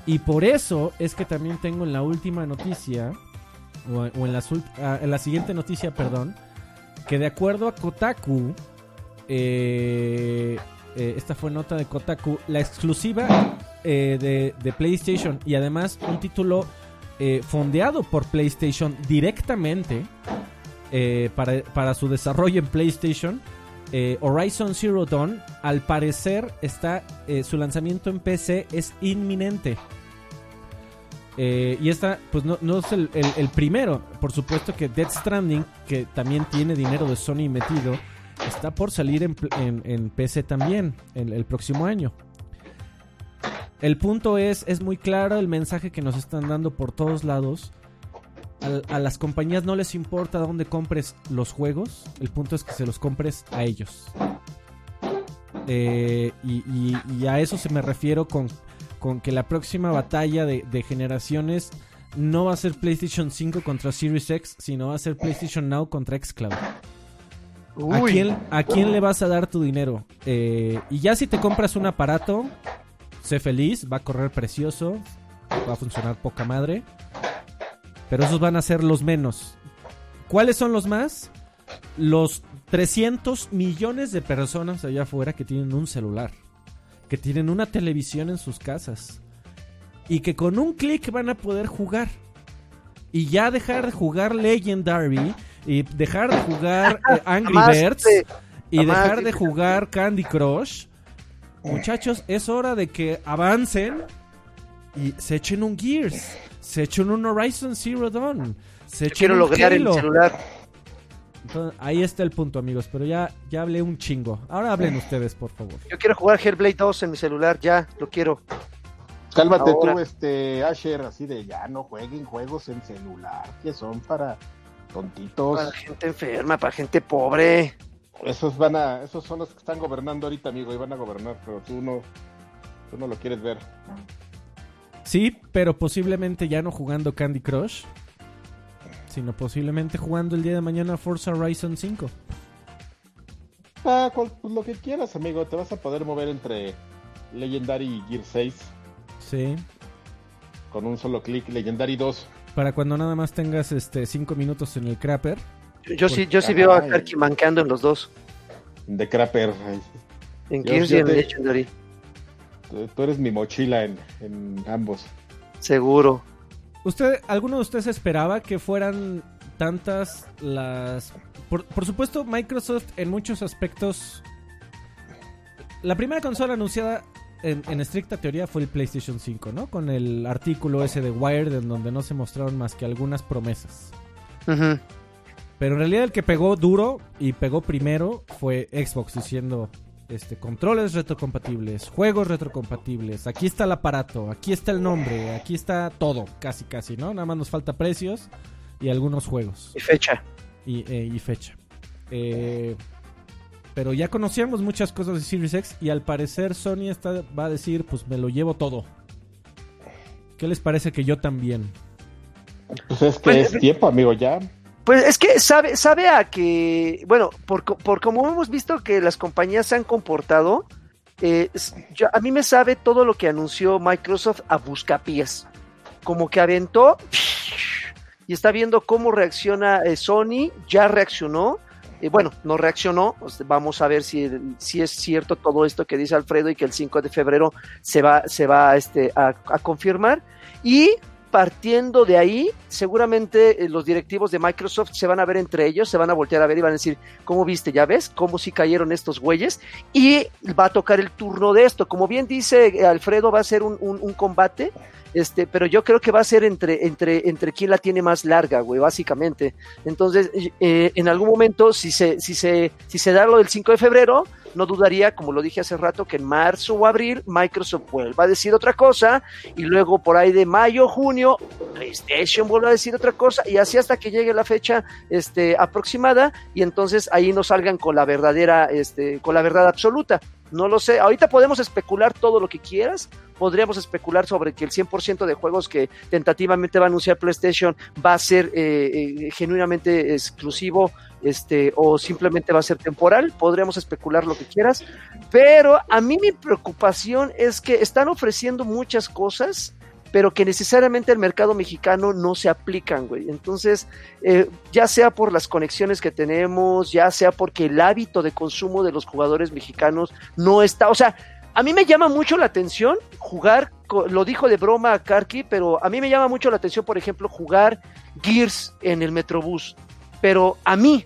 Y por eso es que también tengo en la última noticia, o, en, la, ah, en la siguiente noticia, perdón, que de acuerdo a Kotaku, eh, eh, esta fue nota de Kotaku, la exclusiva eh, de, PlayStation y además un título eh, fondeado por PlayStation directamente para, su desarrollo en PlayStation. Horizon Zero Dawn, al parecer, está su lanzamiento en PC es inminente. y esta, pues no, es el, primero. Por supuesto que Dead Stranding, que también tiene dinero de Sony metido, está por salir en, PC también el próximo año. El punto es, es muy claro el mensaje que nos están dando por todos lados. A, las compañías no les importa dónde compres los juegos, el punto es que se los compres a ellos. Eh, y, a eso se me refiero con, con que la próxima batalla de, de generaciones no va a ser PlayStation 5 contra Series X, sino va a ser PlayStation Now contra Xcloud. ¿A quién, ¿A quién, le vas a dar tu dinero? Eh, y ya si te compras un aparato, sé feliz, va a correr precioso, va a funcionar poca madre. Pero esos van a ser los menos. ¿Cuáles son los más? Los 300 millones de personas allá afuera que tienen un celular, que tienen una televisión en sus casas y que con un clic van a poder jugar. Y ya dejar de jugar Legendary y dejar de jugar eh, Angry Birds y dejar de jugar Candy Crush, muchachos, es hora de que avancen y se echen un Gears, se echen un Horizon Zero Dawn, se echen quiero un lograr Halo. el celular. Entonces, ahí está el punto, amigos, pero ya, ya hablé un chingo. Ahora hablen ustedes, por favor. Yo quiero jugar Hellblade 2 en mi celular, ya, lo quiero. Cálmate Ahora. tú, este, Asher, así de ya no jueguen juegos en celular, que son para tontitos. Para gente enferma, para gente pobre. Esos van a, esos son los que están gobernando ahorita, amigo, y van a gobernar, pero tú no, tú no lo quieres ver. Sí, pero posiblemente ya no jugando Candy Crush, sino posiblemente jugando el día de mañana Forza Horizon 5. Ah, cual- pues lo que quieras, amigo, te vas a poder mover entre Legendary y Gear 6 Sí. con un solo clic, Legendary 2. Para cuando nada más tengas este 5 minutos en el crapper. Yo, yo sí, yo sí veo a. Karki mancando en los dos. De Crapper. ay, En Gears y en Legendary. tú- Tú eres mi mochila en, en ambos. Seguro. ¿Usted, alguno de ustedes esperaba que fueran tantas las... Por, por supuesto, Microsoft en muchos aspectos... La primera consola anunciada en, en estricta teoría fue el PlayStation 5, ¿no? Con el artículo ese de Wired en donde no se mostraron más que algunas promesas. Pero en realidad el que pegó duro y pegó primero fue Xbox diciendo este controles retrocompatibles, juegos retrocompatibles, aquí está el aparato, aquí está el nombre, aquí está todo, casi casi, ¿no? Nada más nos falta precios y algunos juegos Y fecha. y, eh, y fecha. Eh, pero ya conocíamos muchas cosas de Series X y al parecer Sony está, va a decir, pues me lo llevo todo. ¿Qué les parece que yo también? Pues es que Pues, es tiempo, amigo, ya. Pues es que sabe, sabe a que, bueno, por, por como hemos visto que las compañías se han comportado, eh, yo- a mí me sabe todo lo que anunció Microsoft a buscapiés. Como que aventó y está viendo cómo reacciona eh, Sony, ya reaccionó. Eh, bueno, no reaccionó, vamos a ver si, si es cierto todo esto que dice Alfredo y que el 5 de febrero se va, se va este, a confirmar. Y partiendo de ahí, seguramente eh, los directivos de Microsoft se van a ver entre ellos, se van a voltear a ver y van a decir, ¿cómo viste? ¿Ya ves? ¿Cómo sí cayeron estos güeyes? Y va a tocar el turno de esto. Como bien dice eh, Alfredo, va a ser un, un- combate, este, pero yo creo que va a ser entre, entre, entre quién la tiene más larga, güey, básicamente. Entonces, eh, en algún momento, si se, si, se, si se da lo del 5 de febrero, no dudaría, como lo dije hace rato, que en marzo o abril Microsoft vuelva a decir otra cosa y luego por ahí de mayo, junio, PlayStation vuelve a decir otra cosa y así hasta que llegue la fecha este, aproximada y entonces ahí nos salgan con la verdadera, este, con la verdad absoluta. No lo sé, ahorita podemos especular todo lo que quieras, podríamos especular sobre que el 100% de juegos que tentativamente va a anunciar PlayStation va a ser eh, eh, genuinamente exclusivo este, o simplemente va a ser temporal, podríamos especular lo que quieras, pero a mí mi preocupación es que están ofreciendo muchas cosas, pero que necesariamente el mercado mexicano no se aplican, güey. Entonces, eh, ya sea por las conexiones que tenemos, ya sea porque el hábito de consumo de los jugadores mexicanos no está, o sea, a mí me llama mucho la atención jugar, lo dijo de broma Karki, pero a mí me llama mucho la atención, por ejemplo, jugar Gears en el Metrobús. Pero a mí,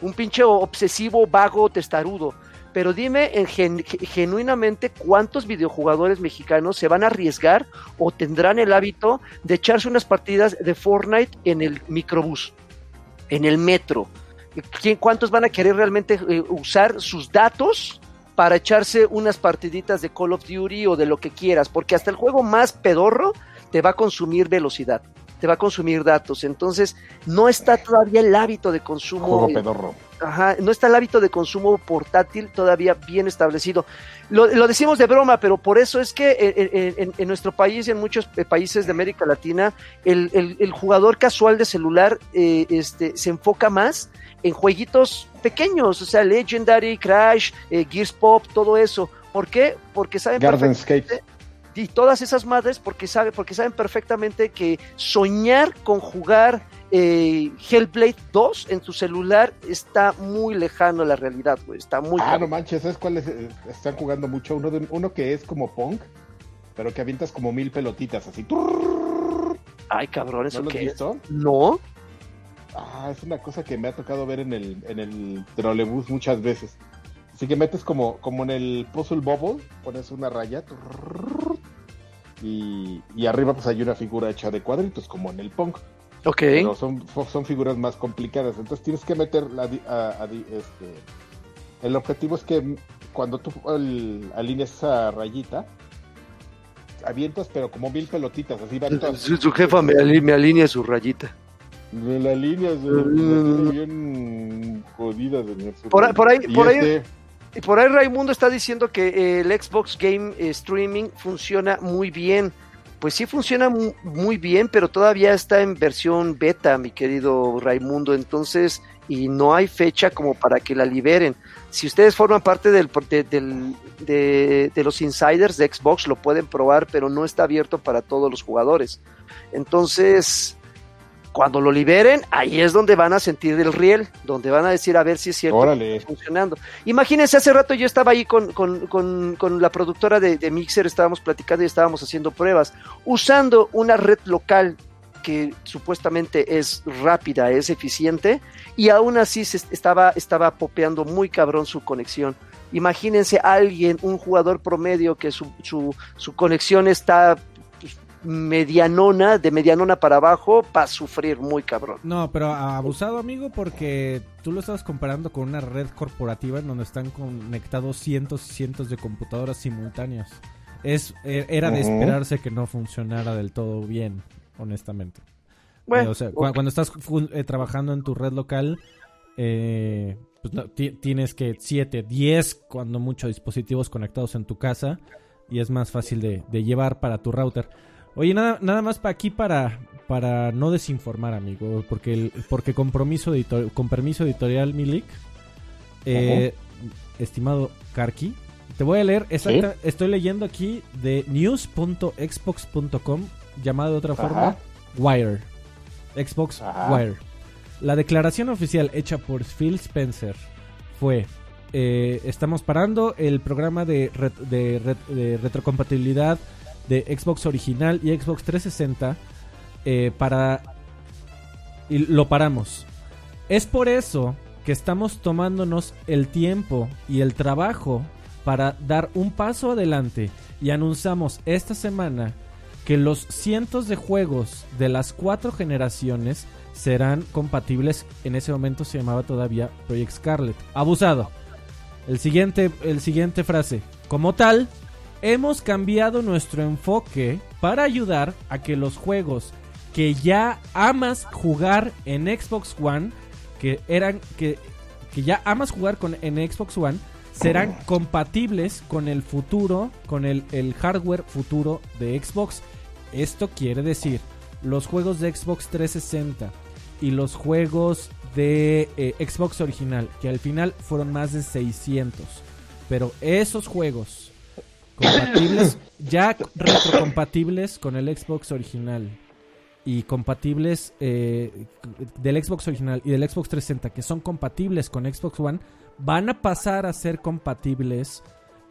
un pinche obsesivo, vago, testarudo. Pero dime en gen- genuinamente cuántos videojugadores mexicanos se van a arriesgar o tendrán el hábito de echarse unas partidas de Fortnite en el microbús, en el metro. ¿Quién, ¿Cuántos van a querer realmente eh, usar sus datos para echarse unas partiditas de Call of Duty o de lo que quieras? Porque hasta el juego más pedorro te va a consumir velocidad, te va a consumir datos. Entonces, no está todavía el hábito de consumo. Juego eh, pedorro. Ajá, no está el hábito de consumo portátil todavía bien establecido. Lo, lo decimos de broma, pero por eso es que en, en- en nuestro país y en muchos eh, países de América Latina, el, el- el jugador casual de celular eh, este, se enfoca más en jueguitos pequeños, o sea, Legendary, Crash, eh, Gears Pop, todo eso. ¿Por qué? Porque saben perfectamente- y todas esas madres porque saben, porque saben perfectamente que soñar con jugar eh, Hellblade 2 en tu celular está muy lejano a la realidad, güey. Está muy Ah, no manches, ¿sabes cuáles eh, están jugando mucho? Uno, de, uno que es como Pong, pero que avientas como mil pelotitas así. ¿No Ay, cabrón, ¿eso lo has qué es? visto? No. Ah, es una cosa que me ha tocado ver en el, en el trolebús muchas veces. Así que metes como, como en el puzzle bubble, pones una raya y, y arriba pues hay una figura hecha de cuadritos, como en el punk. Ok. Pero son, son figuras más complicadas. Entonces tienes que meter la, este, el objetivo es que cuando tú alineas esa rayita, avientas, pero como mil pelotitas, así van todas. Su, jefa me, alinea, su rayita. La línea mm. bien jodida. Por, por ahí, por ahí, este y por ahí Raimundo está diciendo que el Xbox Game Streaming funciona muy bien. Pues sí funciona muy bien, pero todavía está en versión beta, mi querido Raimundo. Entonces, y no hay fecha como para que la liberen. Si ustedes forman parte del, de, de, los insiders de Xbox, lo pueden probar, pero no está abierto para todos los jugadores. Entonces, cuando lo liberen, ahí es donde van a sentir el riel, donde van a decir a ver si es cierto que está funcionando. Imagínense, hace rato yo estaba ahí con, la productora de, Mixer, estábamos platicando y estábamos haciendo pruebas, usando una red local que supuestamente es rápida, es eficiente, y aún así se estaba, estaba popeando muy cabrón su conexión. Imagínense alguien, un jugador promedio que su, su, su conexión está medianona, de medianona para abajo, para sufrir muy cabrón. No, pero abusado, amigo, porque tú lo estabas comparando con una red corporativa en donde están conectados cientos y cientos de computadoras simultáneas. Es, e, era de esperarse que no funcionara del todo bien, honestamente. Bueno, eh, cuando estás eh, trabajando en tu red local, eh, pues tienes que 7, 10, cuando muchos dispositivos conectados en tu casa y es más fácil de, de llevar para tu router. Oye, nada, nada más para aquí para, para no desinformar, amigo, porque el, porque compromiso con permiso editorial Milik, eh, estimado Karki, te voy a leer, exacta, estoy leyendo aquí de news.xbox.com, llamado de otra forma Wire, Xbox Wire. La declaración oficial hecha por Phil Spencer fue, eh, estamos parando el programa de, de retrocompatibilidad de Xbox original y Xbox 360 eh, para... Y lo paramos. Es por eso que estamos tomándonos el tiempo y el trabajo para dar un paso adelante y anunciamos esta semana que los cientos de juegos de las cuatro generaciones serán compatibles. En ese momento se llamaba todavía Project Scarlet. Abusado. El siguiente, el siguiente frase. Como tal, hemos cambiado nuestro enfoque para ayudar a que los juegos que ya amas jugar en Xbox One, que eran que, que ya amas jugar con, en Xbox One, serán compatibles con el futuro, con el, hardware futuro de Xbox. Esto quiere decir, los juegos de Xbox 360 y los juegos de eh, Xbox original, que al final fueron más de 600. Pero esos juegos compatibles, ya retrocompatibles con el Xbox original y compatibles eh, del Xbox original y del Xbox 360 que son compatibles con Xbox One van a pasar a ser compatibles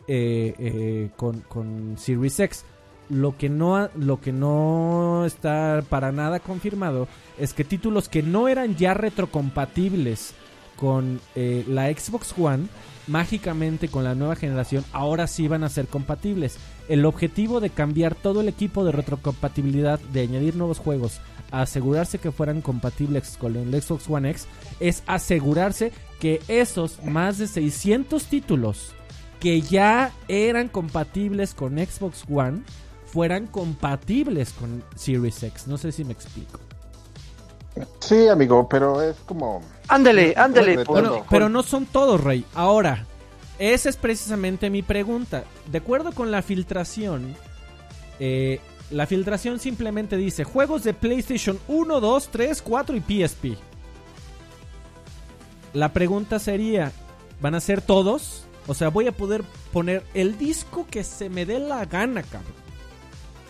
eh, eh, con, con, Series X. Lo que, no, lo que no está para nada confirmado es que títulos que no eran ya retrocompatibles con la Xbox One mágicamente con la nueva generación ahora sí van a ser compatibles. El objetivo de cambiar todo el equipo de retrocompatibilidad, de añadir nuevos juegos, a asegurarse que fueran compatibles con el Xbox One X, es asegurarse que esos más de 600 títulos que ya eran compatibles con Xbox One fueran compatibles con Series X. No sé si me explico. Sí, amigo, pero es como Ándale, ándale. pero no son todos, Rey. Ahora, esa es precisamente mi pregunta. De acuerdo con la filtración, eh, la filtración simplemente dice juegos de PlayStation 1, 2, 3, 4 y PSP. La pregunta sería, ¿van a ser todos? O sea, voy a poder poner el disco que se me dé la gana, cabrón.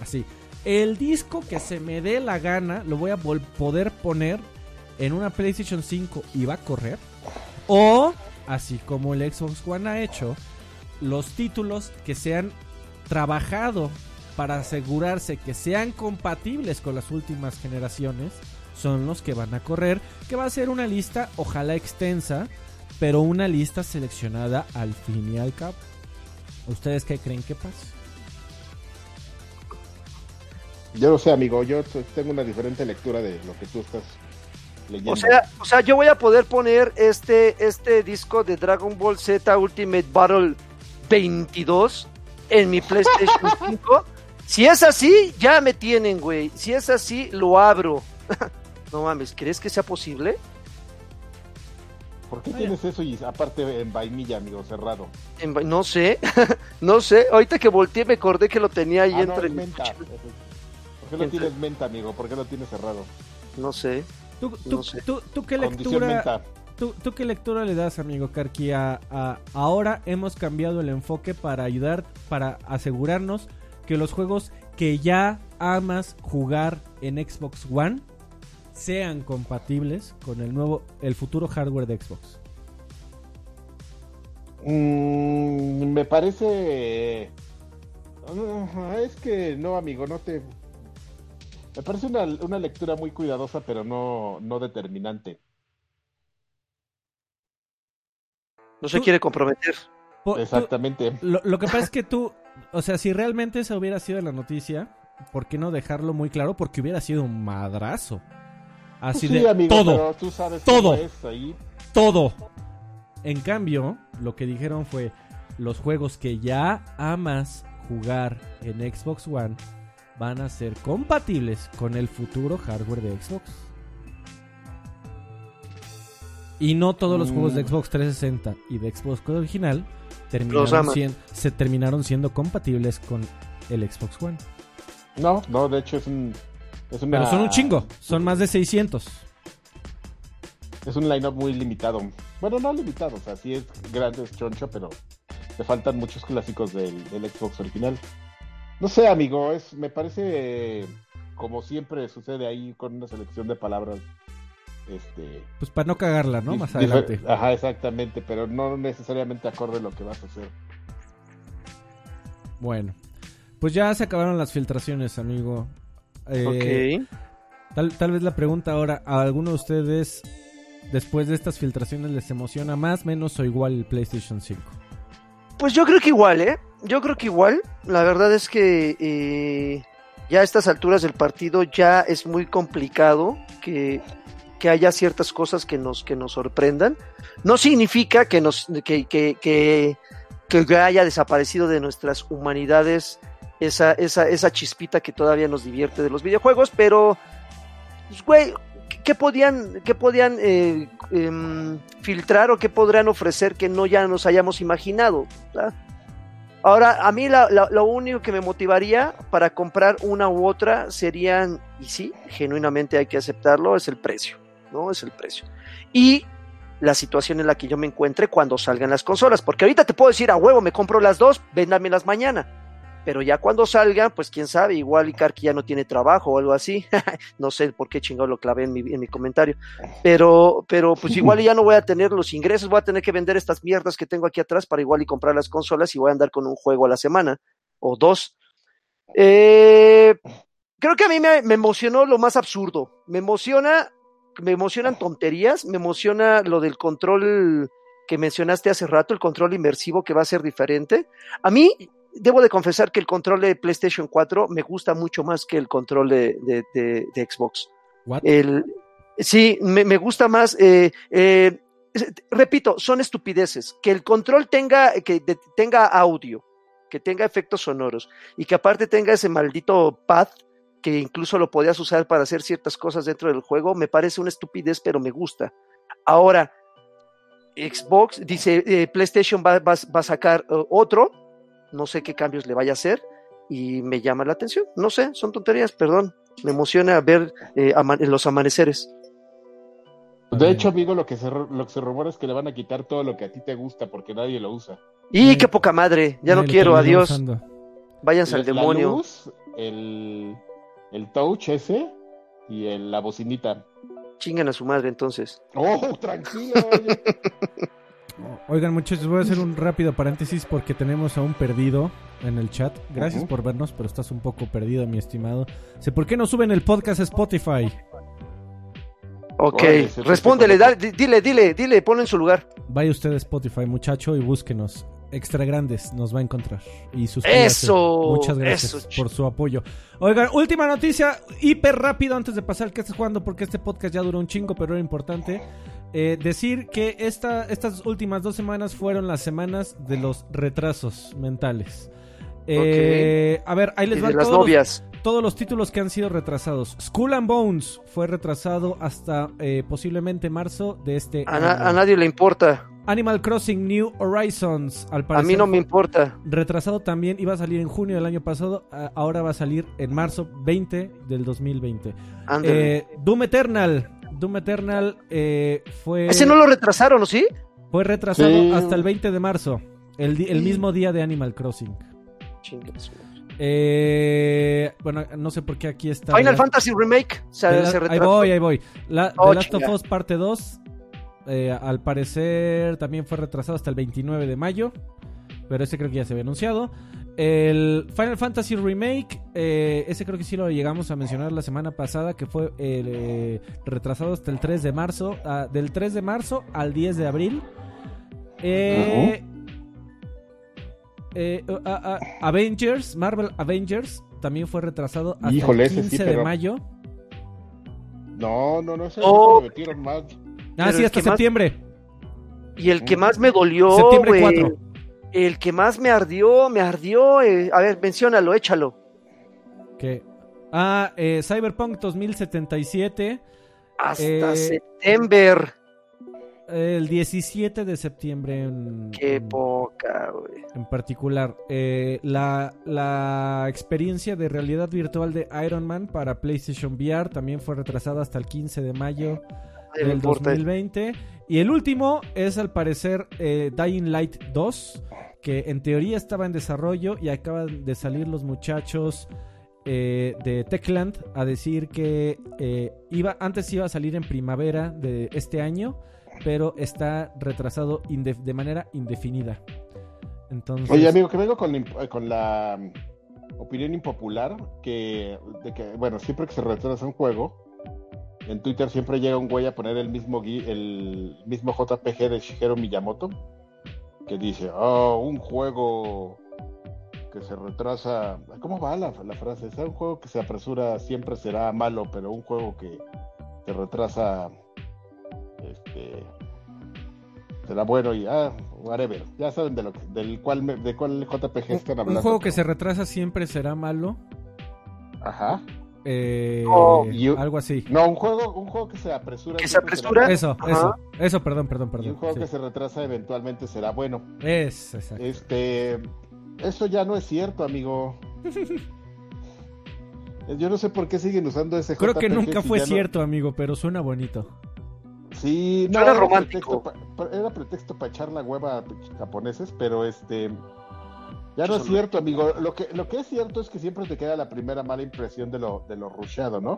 Así. El disco que se me dé la gana lo voy a poder poner en una PlayStation 5 y va a correr. O, así como el Xbox One ha hecho, los títulos que se han trabajado para asegurarse que sean compatibles con las últimas generaciones, son los que van a correr, que va a ser una lista, ojalá extensa, pero una lista seleccionada al fin y al cabo. ¿Ustedes qué creen que pasa? Yo no sé, amigo, yo tengo una diferente lectura de lo que tú estás O sea, o sea, yo voy a poder poner este, este disco de Dragon Ball Z Ultimate Battle 22 en mi PlayStation 5. Si es así, ya me tienen, güey. Si es así, lo abro. no mames, ¿crees que sea posible? ¿Por qué tienes eso y aparte en vainilla, amigo, cerrado? no sé, no sé. Ahorita que volteé me acordé que lo tenía ahí ah, entre... No, menta. ¿Por qué lo tienes menta, amigo? ¿Por qué lo tienes cerrado? No sé. ¿Tú, qué lectura... ¿Tú, qué lectura le das, amigo Karki? A, ahora hemos cambiado el enfoque para ayudar, para asegurarnos que los juegos que ya amas jugar en Xbox One sean compatibles con el nuevo, el futuro hardware de Xbox. Mm, me parece, es que no, amigo, no te. Me parece una, una lectura muy cuidadosa, pero no, no determinante. No se quiere comprometer. Exactamente. lo, que pasa es que tú, o sea, si realmente esa hubiera sido la noticia, ¿por qué no dejarlo muy claro? Porque hubiera sido un madrazo. Así de todo, todo, todo. En cambio, lo que dijeron fue los juegos que ya amas jugar en Xbox One van a ser compatibles con el futuro hardware de Xbox. Y no todos los juegos de mm. Xbox 360 y de Xbox original terminaron se terminaron siendo compatibles con el Xbox One. No, no, de hecho es un... Pero son un chingo, son más de 600. Es un lineup muy limitado. Bueno, no limitado, o sea, sí es grande, es choncho, pero le faltan muchos clásicos del, Xbox original. No sé, amigo, es me parece como siempre sucede ahí con una selección de palabras este, pues para no cagarla, ¿no? Más adelante. Ajá, exactamente, pero no necesariamente acorde lo que vas a hacer. Bueno, pues ya se acabaron las filtraciones, amigo. Eh, ok. Tal, vez la pregunta ahora, ¿a alguno de ustedes, después de estas filtraciones, les emociona más, menos o igual el PlayStation 5? Pues yo creo que igual, ¿eh? Yo creo que igual. La verdad es que eh, ya a estas alturas del partido ya es muy complicado que que haya ciertas cosas que nos, que nos sorprendan. No significa que, nos, que, que, que, haya desaparecido de nuestras humanidades esa, esa, esa chispita que todavía nos divierte de los videojuegos, pero, pues, güey, ¿qué podían, qué podían eh, em, filtrar o qué podrían ofrecer que no ya nos hayamos imaginado? Ahora, a mí lo único que me motivaría para comprar una u otra serían, y sí, genuinamente hay que aceptarlo, es el precio. ¿no? Es el precio. Y la situación en la que yo me encuentre cuando salgan las consolas, porque ahorita te puedo decir a huevo, me compro las dos, véndamelas mañana. Pero ya cuando salgan, pues quién sabe, igual Icarqui ya no tiene trabajo o algo así. no sé por qué chingado lo clavé en mi, en mi comentario. Pero, pero pues igual ya no voy a tener los ingresos, voy a tener que vender estas mierdas que tengo aquí atrás para igual y comprar las consolas y voy a andar con un juego a la semana o dos. Eh, creo que a mí me, me emocionó lo más absurdo. Me emociona me emocionan tonterías, me emociona lo del control que mencionaste hace rato, el control inmersivo que va a ser diferente. A mí, debo de confesar que el control de PlayStation 4 me gusta mucho más que el control de, de, Xbox. El, sí, me, gusta más. Eh, eh, repito, son estupideces. Que el control tenga, que tenga audio, que tenga efectos sonoros y que aparte tenga ese maldito pad que incluso lo podías usar para hacer ciertas cosas dentro del juego, me parece una estupidez, pero me gusta. Ahora, Xbox, dice, eh, PlayStation va, a sacar otro, no sé qué cambios le vaya a hacer, y me llama la atención, no sé, son tonterías, perdón, me emociona ver eh, los amaneceres. De hecho, amigo, lo que, se, lo que se rumora es que le van a quitar todo lo que a ti te gusta porque nadie lo usa. Y qué poca madre, ya no quiero, adiós. Váyanse al demonio. el, el touch ese y el, la bocinita. Chingan a su madre entonces. Oh, tranquilo. Oigan muchachos, voy a hacer un rápido paréntesis porque tenemos a un perdido en el chat. Gracias por vernos, pero estás un poco perdido, mi estimado. Sé por qué no suben el podcast a Spotify. Ok, respóndele, dile, dile, dile, ponlo en su lugar. Vaya usted a Spotify, muchacho, y búsquenos. Extra Grandes nos va a encontrar. Y sus Eso. Muchas gracias por su apoyo. Oigan, última noticia, hiper rápido antes de pasar que estés jugando, porque este podcast ya duró un chingo, pero era importante. Eh, decir que esta, estas últimas dos semanas fueron las semanas de los retrasos mentales. Eh, a ver, ahí les van todos, novias. Los, todos los títulos que han sido retrasados. School and Bones fue retrasado hasta eh, posiblemente marzo de este a año. a nadie le importa. Animal Crossing New Horizons, al parecer. A mí no me importa. Retrasado también, iba a salir en junio del año pasado, ahora va a salir en marzo 20 del 2020. Eh, Doom Eternal, Doom Eternal eh, fue... ¿Ese no lo retrasaron, ¿o sí? Fue retrasado hasta el 20 de marzo, el, mismo día de Animal Crossing. Eh, bueno, no sé por qué aquí está. Final Fantasy Remake. Se, ahí voy, ahí voy. La, oh, The Last of Us parte 2 eh, al parecer también fue retrasado hasta el 29 de mayo. Pero ese creo que ya se había anunciado. El Final Fantasy Remake, eh, ese creo que sí lo llegamos a mencionar la semana pasada, que fue eh, retrasado hasta el 3 de marzo. Ah, del 3 de marzo al 10 de abril. Uh, ah, ah, Avengers, Marvel Avengers, también fue retrasado hasta el 15 de mayo. No, no, no, se oh. metieron más. Ah, sí, hasta septiembre. Y el que más me dolió. Septiembre 4. El que más me ardió, me ardió. Eh, a ver, menciónalo, échalo. ¿Qué? Ah, eh, Cyberpunk 2077. Hasta eh, septiembre. El 17 de septiembre. En, Qué poca, güey. En particular. la, la experiencia de realidad virtual de Iron Man para PlayStation VR también fue retrasada hasta el 15 de mayo del 2020. Y el último es al parecer eh, Dying Light 2, que en teoría estaba en desarrollo y acaban de salir los muchachos eh, de Techland a decir que eh, iba, antes iba a salir en primavera de este año, pero está retrasado de manera indefinida. Entonces... Oye, amigo, que vengo con, con la opinión impopular que, de que, bueno, siempre que se retrasa un juego, en Twitter siempre llega un güey a poner el mismo, el mismo JPG de Shigeru Miyamoto, que dice, oh, un juego que se retrasa, ¿cómo va la, frase? Es un juego que se apresura siempre será malo, pero un juego que se retrasa este, será bueno y ah, whatever. Ya saben de lo del cual de cuál JPG están hablando. Un juego que se retrasa siempre será malo. Ajá. Eh, algo así. No, un juego, un juego que se apresura. ¿Que se apresura? Eso, eso, eso, perdón, perdón, perdón. un juego que se retrasa eventualmente será bueno. Es, exacto. Este, eso ya no es cierto, amigo. Yo no sé por qué siguen usando ese Creo que nunca fue cierto, amigo, pero suena bonito. Sí, no, era, romántico. era pretexto para echar la hueva a japoneses, pero este ya no es cierto, amigo. Lo que, lo que es cierto es que siempre te queda la primera mala impresión de lo, de lo rusheado, ¿no?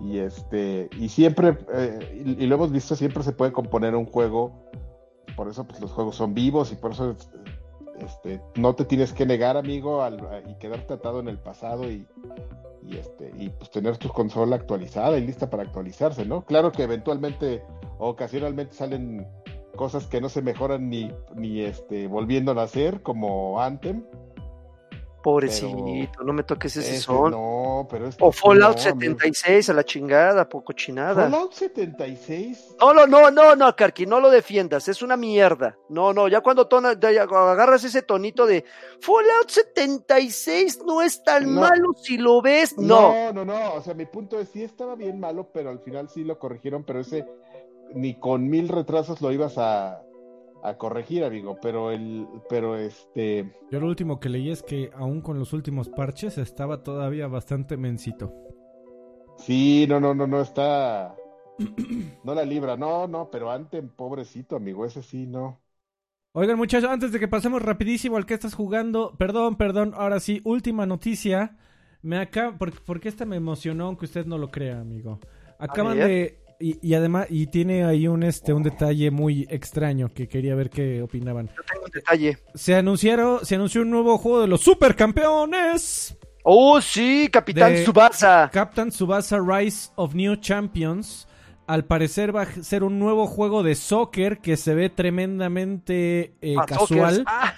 Y este, y siempre, eh, y, lo hemos visto, siempre se puede componer un juego. Por eso pues, los juegos son vivos y por eso este, no te tienes que negar, amigo, al, y quedarte atado en el pasado y, y, este, y pues tener tu consola actualizada y lista para actualizarse, ¿no? Claro que eventualmente, ocasionalmente salen cosas que no se mejoran ni, ni este, volviendo a nacer, como Anthem. Pobrecito, no me toques ese, son. No, pero o Fallout 76 a la chingada, poco chinada. Fallout 76. No, no, no, no, no, Karki, no lo defiendas, es una mierda. No, no, ya cuando agarras ese tonito de Fallout 76 no es tan malo si lo ves, no. No, no, no, o sea, mi punto es sí estaba bien malo, pero al final sí lo corrigieron, pero ese ni con mil retrasos lo ibas a, corregir, amigo, pero el, pero este... Yo lo último que leí es que aún con los últimos parches estaba todavía bastante mensito. Sí, no, no, no, no, está... No la libra, no, no, pero antes, pobrecito, amigo, ese sí, no. Oigan, muchachos, antes de que pasemos rapidísimo al que estás jugando, perdón, perdón, ahora sí, última noticia. Me acaba, porque, porque esta me emocionó, aunque usted no lo crea, amigo. Acaban de y, además, y tiene ahí un este un detalle muy extraño que quería ver qué opinaban. Yo tengo un detalle. Se anunciaron, se anunció un nuevo juego de los supercampeones. Oh, sí, Capitán Subasa. Captain Subasa Rise of New Champions. al parecer va a ser un nuevo juego de soccer que se ve tremendamente eh, Ah, casual. Ah,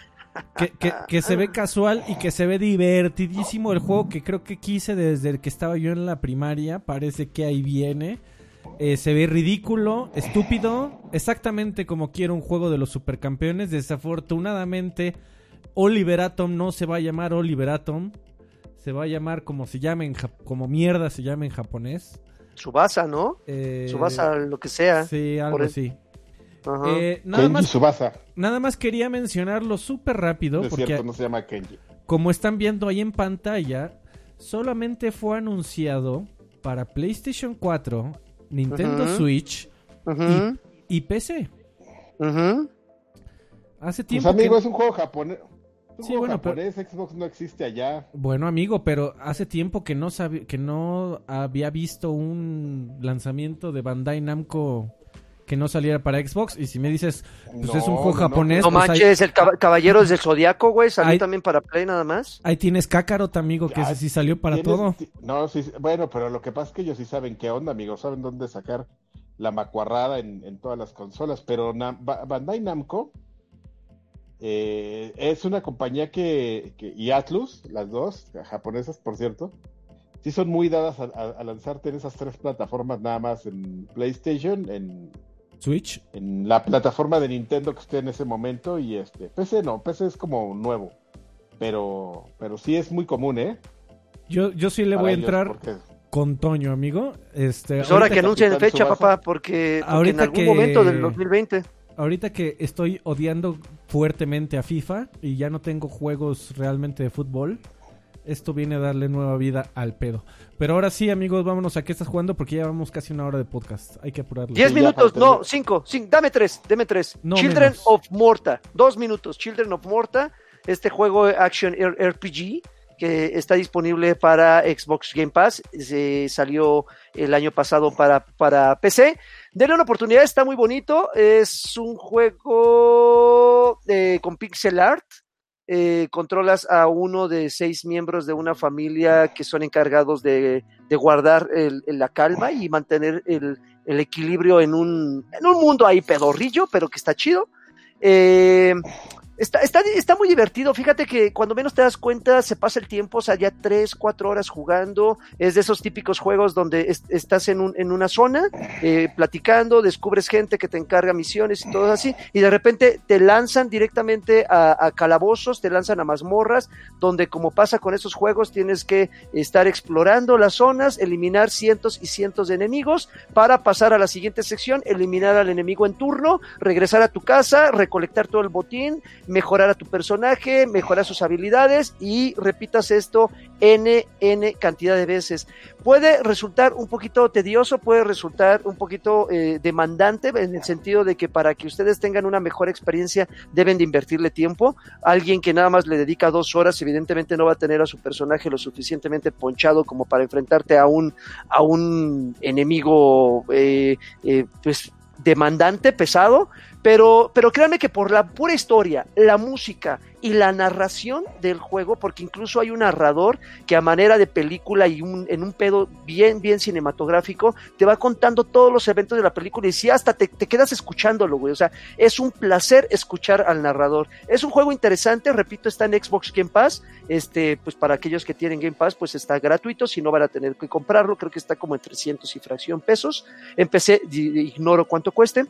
Que, que- que se ve casual y que se ve divertidísimo el juego que creo que quise desde el que estaba yo en la primaria. Parece que ahí viene. Eh, se ve ridículo, estúpido, exactamente como quiero un juego de los supercampeones. Desafortunadamente, Oliver Atom no se va a llamar Oliver Atom. Se va a llamar como se llama en Jap- como mierda se llama en japonés. Subasa, ¿no? Eh, Subasa, lo que sea. Sí, algo así. Ajá. Eh, nada Kenji más Subasa. Nada más quería mencionarlo súper rápido es porque cierto, no se llama Kenji. como están viendo ahí en pantalla, solamente fue anunciado para PlayStation 4, Nintendo. Switch y PC. ujú. Hace Pues tiempo amigo, que... es un juego japonés. Un Sí, juego bueno, pero- japonés, Xbox no existe allá. Bueno, amigo, pero hace tiempo que no sabi- que no había visto un lanzamiento de Bandai Namco que no saliera para Xbox y si me dices, pues es un juego no, no. japonés, No pues manches, el cab- Caballeros del Zodiaco, güey, salió Ahí- también para Play nada más. ahí tienes Kakarot, amigo, que Ya, ese sí salió para ¿Tienes- todo. No, sí, bueno, pero lo que pasa es que ellos sí saben qué onda, amigos. Saben dónde sacar la macuarrada en, en todas las consolas. Pero Nam- Bandai Namco eh, es una compañía que, que- y Atlus, las dos, japonesas, por cierto, sí son muy dadas a, a- a lanzarte en esas tres plataformas nada más en PlayStation, en, Switch. en la plataforma de Nintendo que esté en ese momento y este PC no, PC es como nuevo. Pero, pero sí es muy común, ¿eh? Yo, yo sí le Para voy a ellos, entrar porque- con Toño, amigo. Este, Pues ahora que anuncien fecha, papá, porque, porque Ahorita en algún que- momento del 2020. ahorita que estoy odiando fuertemente a FIFA y ya no tengo juegos realmente de fútbol, esto viene a darle nueva vida al pedo. Pero ahora sí, amigos, vámonos a qué estás jugando porque ya vamos casi una hora de podcast. Hay que apurarlo. 10 Sí, ya minutos, no, terminar. 5, dame 3, dame 3. No Children menos. of Morta, 2 minutos. Children of Morta, este juego Action RPG que está disponible para Xbox Game Pass, se salió el año pasado para, para PC. Denle una oportunidad, está muy bonito. Es un juego eh, con pixel art. Eh, controlas a uno de seis miembros de una familia que son encargados de, de guardar el- la calma y mantener el, el equilibrio en un, en un mundo ahí pedorrillo, pero que está chido. Eh, está, está, está muy divertido. Fíjate que cuando menos te das cuenta, se pasa el tiempo, o sea, ya tres, cuatro horas jugando. Es de esos típicos juegos donde es- estás en, un, en una zona, eh, platicando, descubres gente que te encarga misiones y todo así, y de repente te lanzan directamente a calabozos, te lanzan a mazmorras, donde como pasa con esos juegos, tienes que estar explorando las zonas, eliminar cientos y cientos de enemigos para pasar a la siguiente sección, eliminar al enemigo en turno, regresar a tu casa, recolectar todo el botín, mejorar a tu personaje, mejorar sus habilidades y repitas esto n, n cantidad de veces. Puede resultar un poquito tedioso, puede resultar un poquito eh, demandante en el sentido de que para que ustedes tengan una mejor experiencia deben de invertirle tiempo. Alguien que nada más le dedica dos horas evidentemente no va a tener a su personaje lo suficientemente ponchado como para enfrentarte a un, a un enemigo eh, eh, pues demandante, pesado, pero, pero créanme que por la pura historia, la música y la narración del juego, porque incluso hay un narrador que a manera de película y un, en un pedo bien, bien cinematográfico, te va contando todos los eventos de la película y sí, hasta te, te quedas escuchándolo, güey. O sea, es un placer escuchar al narrador. Es un juego interesante, repito, está en Xbox Game Pass. Este, pues para aquellos que tienen Game Pass, pues está gratuito, si no van a tener que comprarlo, creo que está como en 300 y fracción pesos. Empecé, ignoro cuánto cueste.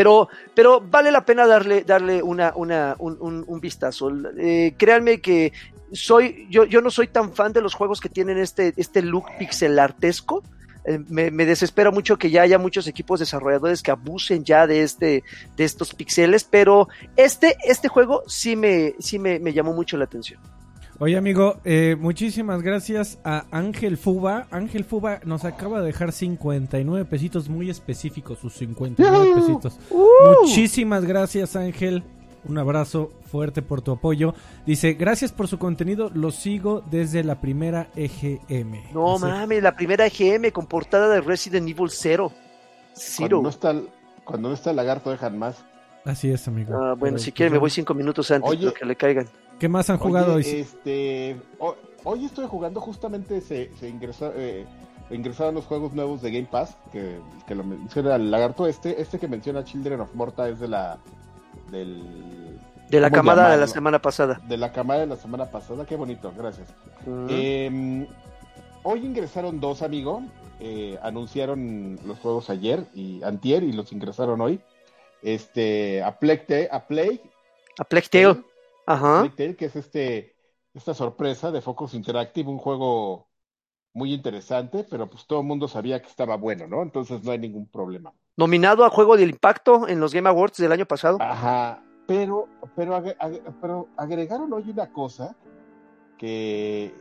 Pero, pero vale la pena darle, darle una, una, un, un- un vistazo. Eh, créanme que soy, yo, yo no soy tan fan de los juegos que tienen este, este look pixel artesco. Eh, me, me desespera mucho que ya haya muchos equipos desarrolladores que abusen ya de este, de estos pixeles, pero este, este juego sí me, sí me, me llamó mucho la atención. Oye, amigo, eh, muchísimas gracias a Ángel Fuba. Ángel Fuba nos acaba de dejar 59 pesitos muy específicos, sus 59 pesitos. Muchísimas gracias, Ángel. Un abrazo fuerte por tu apoyo. Dice, gracias por su contenido, lo sigo desde la primera EGM. No Así- mames, la primera EGM con portada de Resident Evil 0. Cuando Zero. no está, el- cuando no está el lagarto, dejan más. Así es, amigo. Ah, bueno, Pero, si quieren me voy cinco minutos antes Oye. de que le caigan. ¿Qué más han jugado Oye, hoy? este, ho- hoy estoy jugando, justamente se, se ingresó, eh, ingresaron los juegos nuevos de Game Pass, que, que lo menciona el lagarto este, este que menciona Children of Morta es de la del de la camada de la semana pasada. De la camada de la semana pasada, qué bonito, gracias. Em, hoy ingresaron dos, amigo. Eh, anunciaron los juegos ayer y antier y los ingresaron hoy. Este, a Plague, a Plague, a Plague Tale. Ajá. Plague que es este, esta sorpresa de Focus Interactive, un juego muy interesante, pero pues todo el mundo sabía que estaba bueno, ¿no? Entonces no hay ningún problema. Nominado a Juego del Impacto en los Game Awards del año pasado. Ajá, pero, pero, pero agregaron hoy una cosa que,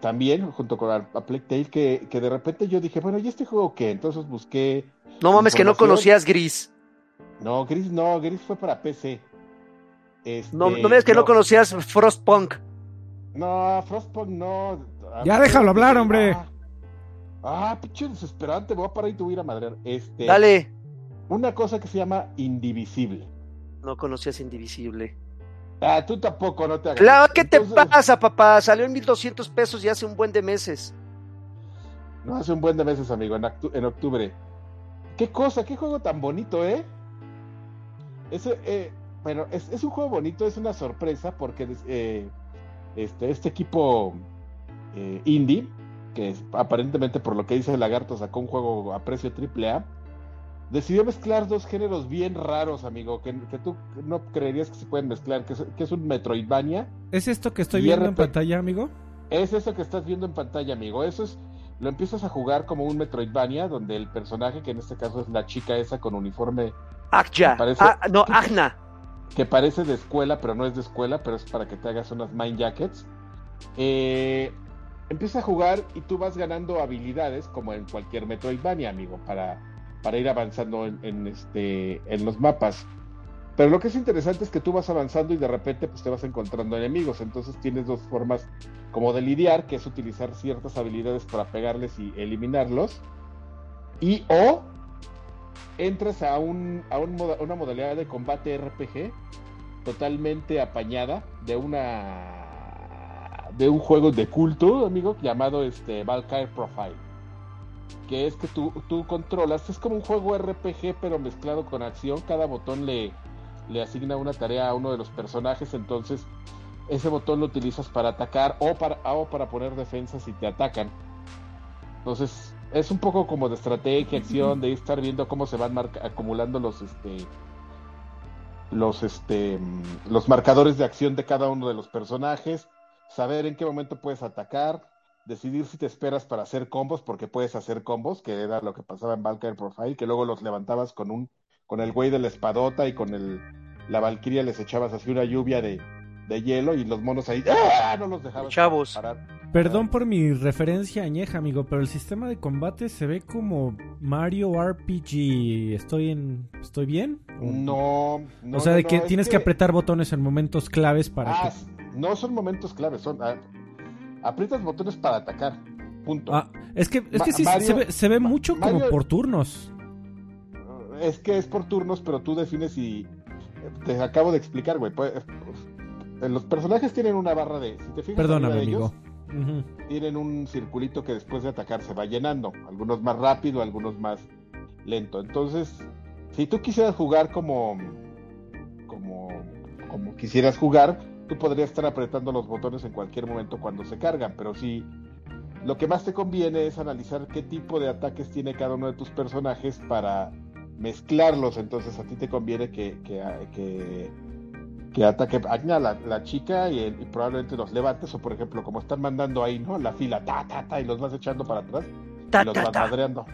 también, junto con a, Plague Tale, que, que, de repente yo dije, bueno, ¿y este juego qué? Entonces busqué. No mames, que no conocías Gris. No, Gris no, Gris fue para PC. Este, no, no me digas que no, conocías Frostpunk. No, Frostpunk no. Ya déjalo hablar, hombre. Ah, pinche desesperante, voy a parar y te voy a ir a madrear. Este, Dale. Una cosa que se llama Indivisible. No conocías Indivisible. Ah, tú tampoco, no te hagas. Claro, ¿qué te pasa, papá? Salió en 1200 pesos ya hace un buen de meses. No hace un buen de meses, amigo, en, en octubre. Qué cosa, qué juego tan bonito, ¿eh? Ese, eh, bueno, es, es, un juego bonito, es una sorpresa porque eh, este, este equipo eh, indie, que aparentemente por lo que dice el lagarto sacó un juego a precio triple A, decidió mezclar dos géneros bien raros, amigo, que, tú no creerías que se pueden mezclar, que es, un Metroidvania. ¿Es esto que estoy viendo en pantalla, amigo? Es eso que estás viendo en pantalla, amigo. Eso es, lo empiezas a jugar como un Metroidvania, donde el personaje, que en este caso es la chica esa con uniforme... Akja. Ah, no, Agna. Que parece de escuela, pero no es de escuela, pero es para que te hagas unas Mind Jackets. Eh, empieza a jugar y tú vas ganando habilidades como en cualquier Metroidvania, amigo, para, para ir avanzando en, este, en los mapas. Pero lo que es interesante es que tú vas avanzando y de repente pues, te vas encontrando enemigos. Entonces tienes dos formas como de lidiar, que es utilizar ciertas habilidades para pegarles y eliminarlos. Y o entras a, un, a una modalidad de combate RPG totalmente apañada de una de un juego de culto, amigo, llamado este Valkyrie Profile. Que es que tú, tú controlas, es como un juego RPG pero mezclado con acción, cada botón le, le asigna una tarea a uno de los personajes, entonces ese botón lo utilizas para atacar o para, o para poner defensas si te atacan. Entonces es un poco como de estrategia, acción, de estar viendo cómo se van acumulando los este los este los marcadores de acción de cada uno de los personajes saber en qué momento puedes atacar, decidir si te esperas para hacer combos, porque puedes hacer combos, que era lo que pasaba en Valkyrie Profile, que luego los levantabas con un, con el güey de la espadota y con el, la Valkyria les echabas así una lluvia de, de hielo y los monos ahí ¡ah! no los dejabas Chavos. Perdón por mi referencia añeja, amigo, pero el sistema de combate se ve como Mario RPG. ¿Estoy en estoy bien? No, no O sea, de que tienes que... apretar botones en momentos claves para ah, no son momentos claves, son ah, aprietas botones para atacar. Punto. Ah, es que es que sí se, ve, mucho como por turnos. Es que es por turnos, pero tú defines y te acabo de explicar, güey. Pues, los personajes tienen una barra de. Si te fijas, Perdóname, amigo. Tienen un circulito que después de atacar se va llenando. Algunos más rápido, algunos más lento. Entonces, si tú quisieras jugar como. como. como quisieras jugar, tú podrías estar apretando los botones en cualquier momento cuando se cargan. Pero si lo que más te conviene es analizar qué tipo de ataques tiene cada uno de tus personajes para mezclarlos. Entonces a ti te conviene que, que, que que ataque a la, la chica y, probablemente los levantes, o por ejemplo, como están mandando ahí, ¿no? La fila, ta, ta, ta, y los vas echando para atrás, y los vas madreando.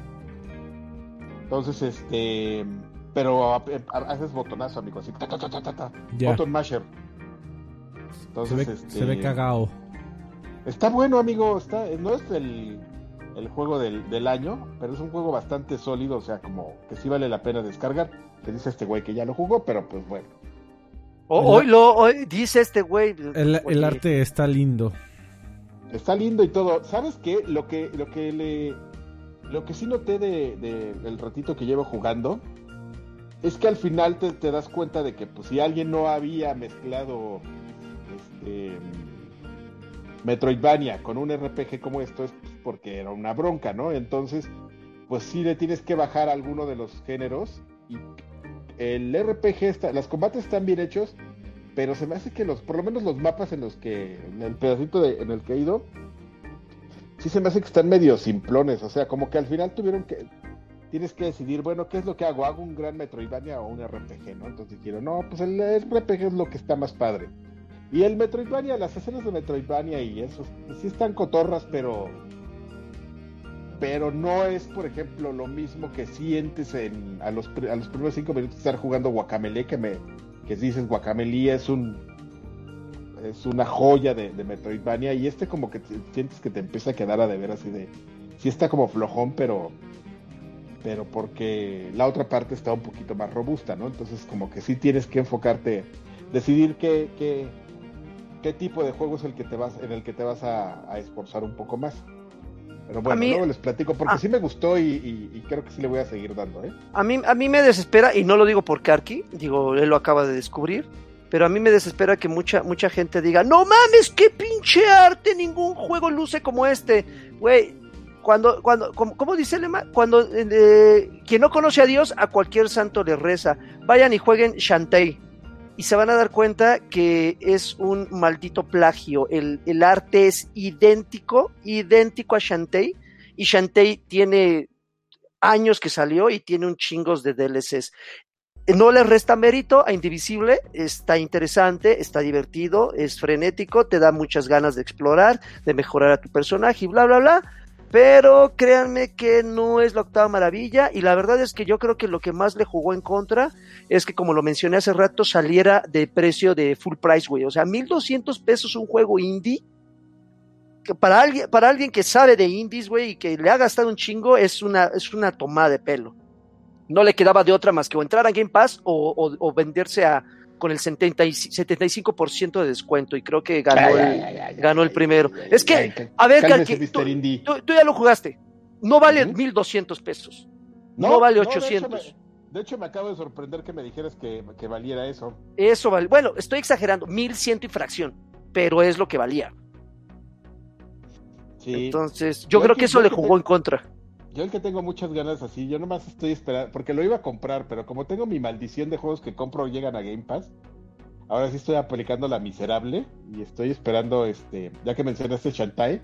Entonces, este, pero haces botonazo, amigo, así, ta, ta, ta, ta, ta, botón masher. Entonces, se ve, este, se ve cagado. Está bueno, amigo, está, no es el, el juego del, del, año, pero es un juego bastante sólido, o sea, como que sí vale la pena descargar. Te dice este güey que ya lo jugó, pero pues bueno hoy lo dice este güey. El, arte está lindo. Está lindo y todo. ¿Sabes qué? Lo que, lo que le. Lo que sí noté de, del ratito que llevo jugando es que al final te, das cuenta de que pues si alguien no había mezclado este Metroidvania con un RPG como esto es porque era una bronca, ¿no? Entonces, pues sí le tienes que bajar alguno de los géneros y el RPG está, los combates están bien hechos, pero se me hace que los, por lo menos los mapas en los que, en el pedacito de, en el que he ido, sí se me hace que están medio simplones, o sea, como que al final tuvieron que, tienes que decidir, bueno, ¿qué es lo que hago? ¿Hago un gran Metroidvania o un RPG, no? Entonces quiero, no, pues el RPG es lo que está más padre. Y el Metroidvania, las escenas de Metroidvania y eso, sí están cotorras, pero pero no es, por ejemplo, lo mismo que sientes en, a, los, primeros cinco minutos estar jugando Guacamele, que me que dices Guacamele es un es una joya de, Metroidvania y este como que sientes que te empieza a quedar a deber así de sí está como flojón pero pero porque la otra parte está un poquito más robusta no entonces como que sí tienes que enfocarte decidir qué, qué, qué tipo de juego es el que te vas en el que te vas a esforzar un poco más pero bueno, luego les platico porque ah. sí me gustó y, creo que sí le voy a seguir dando, ¿eh? A mí, a mí me desespera, y no lo digo por Karki, digo, él lo acaba de descubrir, pero a mí me desespera que mucha, mucha gente diga, no mames, qué pinche arte, ningún juego luce como este. Güey, cuando, cuando, ¿cómo, dice Lema? Cuando eh, quien no conoce a Dios, a cualquier santo le reza. Vayan y jueguen Shantae y se van a dar cuenta que es un maldito plagio. El, arte es idéntico, idéntico a Shantae, y Shantae tiene años que salió y tiene un chingos de DLCs. No le resta mérito a Indivisible, está interesante, está divertido, es frenético, te da muchas ganas de explorar, de mejorar a tu personaje y bla, bla, bla pero créanme que no es la octava maravilla y la verdad es que yo creo que lo que más le jugó en contra es que como lo mencioné hace rato saliera de precio de full price, güey. O sea, 1200 pesos un juego indie. Que para alguien, para alguien que sabe de indies, güey, y que le ha gastado un chingo, es una, es una tomada de pelo. No le quedaba de otra más que o entrar a Game Pass o venderse a con el 75% de descuento y creo que ganó, el, ganó el primero. Es que, a ver, tú, ya lo jugaste. No vale 1200 pesos. No, vale 800. de, hecho me, acabo de sorprender que me dijeras que, valiera eso. Eso vale. Bueno, estoy exagerando. 1100 y fracción. Pero es lo que valía. Entonces, yo, creo que eso le jugó en contra. Yo el que tengo muchas ganas así, yo nomás estoy esperando, porque lo iba a comprar, pero como tengo mi maldición de juegos que compro llegan a Game Pass, ahora sí estoy aplicando la miserable y estoy esperando, este, ya que mencionaste Shantae,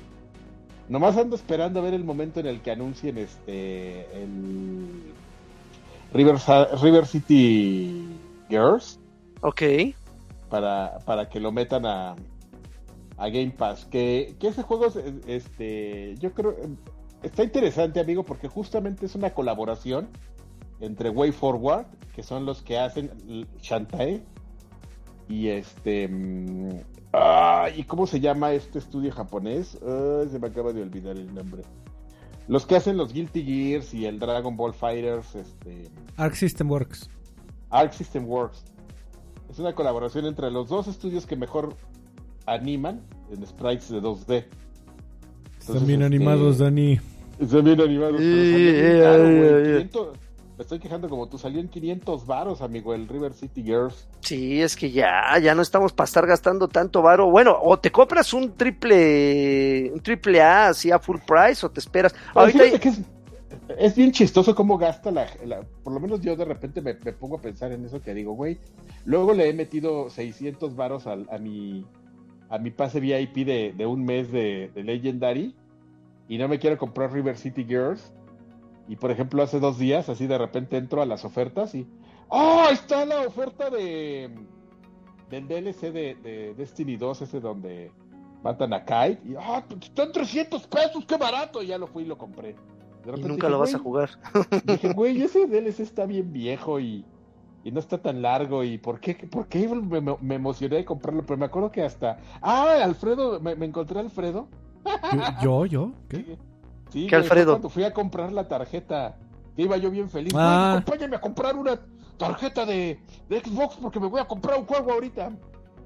nomás ando esperando a ver el momento en el que anuncien este el River, River City Girls. Ok. Para, para que lo metan a, a Game Pass. Que, que ese juego, este, yo creo, está interesante, amigo, porque justamente es una colaboración entre Way Forward, que son los que hacen Shantae, y este. Mm, ¿Y cómo se llama este estudio japonés? se me acaba de olvidar el nombre. Los que hacen los Guilty Gears y el Dragon Ball Fighters. Este, Arc System Works. Arc System Works. Es una colaboración entre los dos estudios que mejor animan en sprites de 2D. Están bien este, animados, Dani. Están bien animados. me estoy quejando como tú, salió en 500 varos, amigo, el River City Girls. Sí, es que ya, ya no estamos para estar gastando tanto varo. Bueno, o te compras un triple, un triple A así a full price o te esperas. Ahorita... es, bien chistoso cómo gasta la, por lo menos yo de repente me, pongo a pensar en eso que digo, güey, luego le he metido 600 varos a, a mi a mi pase VIP de, de un mes de, de Legendary y no me quiero comprar River City Girls. Y por ejemplo, hace dos días, así de repente entro a las ofertas y. ¡Oh! Está la oferta de. Del DLC de, Destiny 2, ese donde matan a Kai. Y ¡ah! están 300 pesos, qué barato. Y ya lo fui y lo compré. y nunca lo vas a jugar. Dije, güey, ese DLC está bien viejo y, y no está tan largo. ¿Y por qué, por qué me, emocioné de comprarlo? Pero me acuerdo que hasta. ¡Ah! Alfredo, me, me encontré a Alfredo ¿Yo? ¿Yo? ¿Qué? Sí, ¿Qué Alfredo? Cuando fui a comprar la tarjeta, iba yo bien feliz. Ah. acompáñame a comprar una tarjeta de, Xbox porque me voy a comprar un juego ahorita.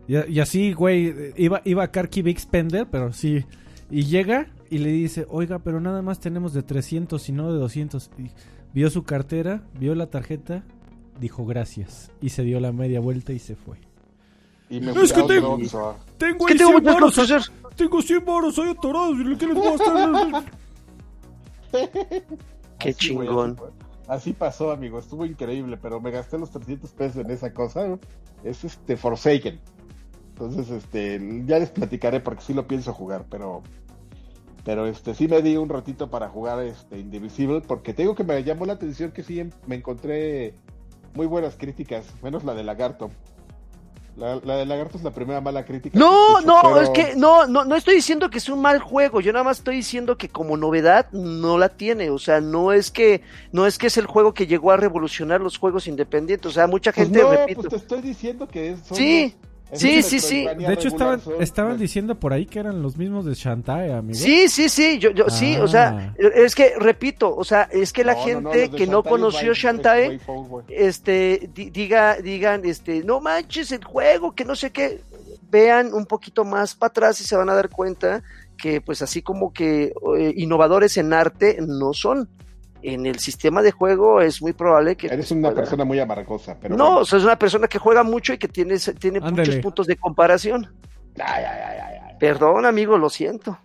Y, así, güey, iba, iba a Karki Big Spender, pero sí. Y llega y le dice, oiga, pero nada más tenemos de 300 y no de 200. Y vio su cartera, vio la tarjeta, dijo gracias. Y se dio la media vuelta y se fue. Y me Es que tengo-. Tengo ¿Qué ahí tengo 100 muchas varos. cosas que hacer? Tengo 100 baros ahí atorados. ¿Qué les voy a estar? Qué Así, chingón. así fue. Así pasó, amigo. Estuvo increíble, pero me gasté los 300 pesos en esa cosa. ¿no? Es este Forsaken. Entonces, este, ya les platicaré porque sí lo pienso jugar, pero pero este sí me di un ratito para jugar este Indivisible porque te digo que me llamó la atención que sí em- me encontré muy buenas críticas, menos la de Lagarto. La, la de Lagarto es la primera mala crítica. No, escucho, no, pero- es que no, no, no estoy diciendo que es un mal juego, yo nada más estoy diciendo que como novedad no la tiene, o sea, no es que, no es que es el juego que llegó a revolucionar los juegos independientes, o sea, mucha Pues gente, no, repito, pues te estoy diciendo que es, Sí, los- sí, sí, sí. De hecho, estaban, son- estaban diciendo por ahí que eran los mismos de Shantae, amigo. sí, sí, sí, yo, yo, sí, o Ah. sea, es que, repito, o sea, es que la No, no, no, gente que no conoció Shantae, este, di- diga, digan, este, no manches el juego, que no sé qué, vean un poquito más para atrás y se van a dar cuenta que, pues, así como que eh, innovadores en arte no son. En el sistema de juego es muy probable que. Eres una pueda- persona muy amargosa, pero no, bueno. o sea, es una persona que juega mucho y que tiene, tiene Ándale. muchos puntos de comparación. Ay, ay, ay, ay, ay. Perdón, amigo, lo siento.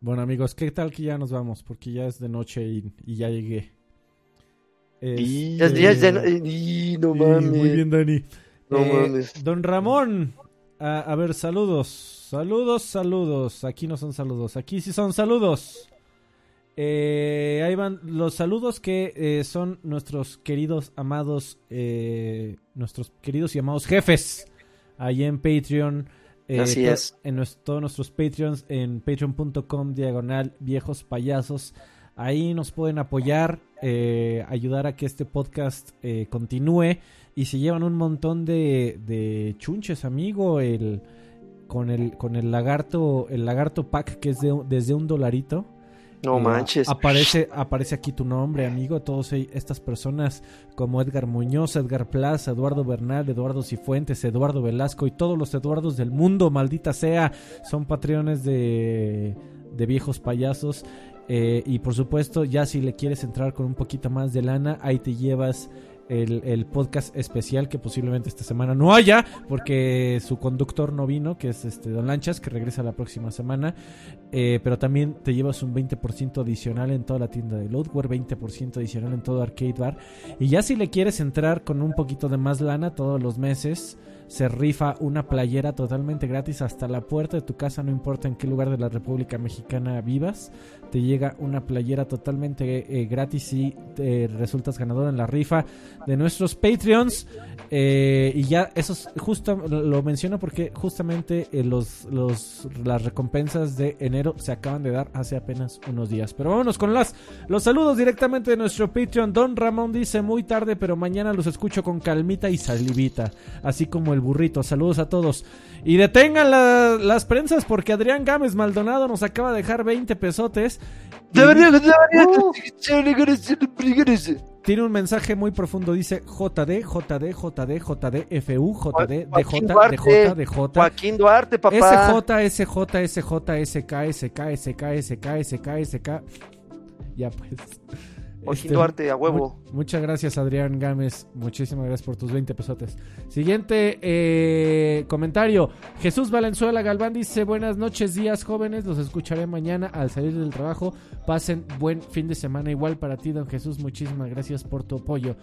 Bueno, amigos, ¿qué tal que ya nos vamos? Porque ya es de noche y, y ya llegué. Y- ya es de- Este, y no y mames. Muy bien, Dani. No Eh, mames. Don Ramón, a, a ver, saludos. Saludos, saludos. Aquí no son saludos, aquí sí son saludos. Eh, ahí van los saludos que eh, son nuestros queridos, amados, eh, nuestros queridos y amados jefes. Ahí en Patreon. Así es. En todos nuestros Patreons en patreon.com diagonal viejos payasos. Ahí nos pueden apoyar, ayudar a que este podcast continúe y se llevan un montón de, de chunches, amigo, el con el con el lagarto el lagarto pack que es de, desde un dolarito. No manches. Aparece, aparece aquí tu nombre, amigo. Todas e- estas personas como Edgar Muñoz, Edgar Plaza, Eduardo Bernal, Eduardo Cifuentes, Eduardo Velasco y todos los Eduardos del mundo, maldita sea, son patrones de, de viejos payasos. Eh, y por supuesto, ya si le quieres entrar con un poquito más de lana, ahí te llevas el, podcast especial que posiblemente esta semana no haya, porque su conductor no vino, que es este Don Lanchas, que regresa la próxima semana. Eh, pero también te llevas un 20% adicional en toda la tienda de Loadware, 20% adicional en todo Arcade Bar. Y ya si le quieres entrar con un poquito de más lana todos los meses, se rifa una playera totalmente gratis hasta la puerta de tu casa, no importa en qué lugar de la República Mexicana vivas. Te llega una playera totalmente eh, gratis y te resultas ganador en la rifa de nuestros Patreons. Eh, y ya, eso es justo lo menciono porque justamente eh, los, los, las recompensas de enero se acaban de dar hace apenas unos días. Pero vámonos con las, los saludos directamente de nuestro Patreon. Don Ramón dice muy tarde, pero mañana los escucho con calmita y salivita. Así como el burrito. Saludos a todos. Y detengan la- las prensas porque Adrián Gámez Maldonado nos acaba de dejar 20 pesotes. Y tiene un mensaje muy profundo. Dice JD, JD, JD, JD, FU, JD, DJ. DJ, DJ. Joaquín Duarte, papá. SJ, SJ, SJ, SK, SK, SK, SK, SK, SK. Ya pues. Este, Duarte, a huevo. mu- muchas gracias, Adrián Gámez. Muchísimas gracias por tus 20 pesotes. Siguiente eh, comentario. Jesús Valenzuela Galván dice: Buenas noches, días jóvenes. Los escucharé mañana al salir del trabajo. Pasen buen fin de semana. Igual para ti, don Jesús. Muchísimas gracias por tu apoyo.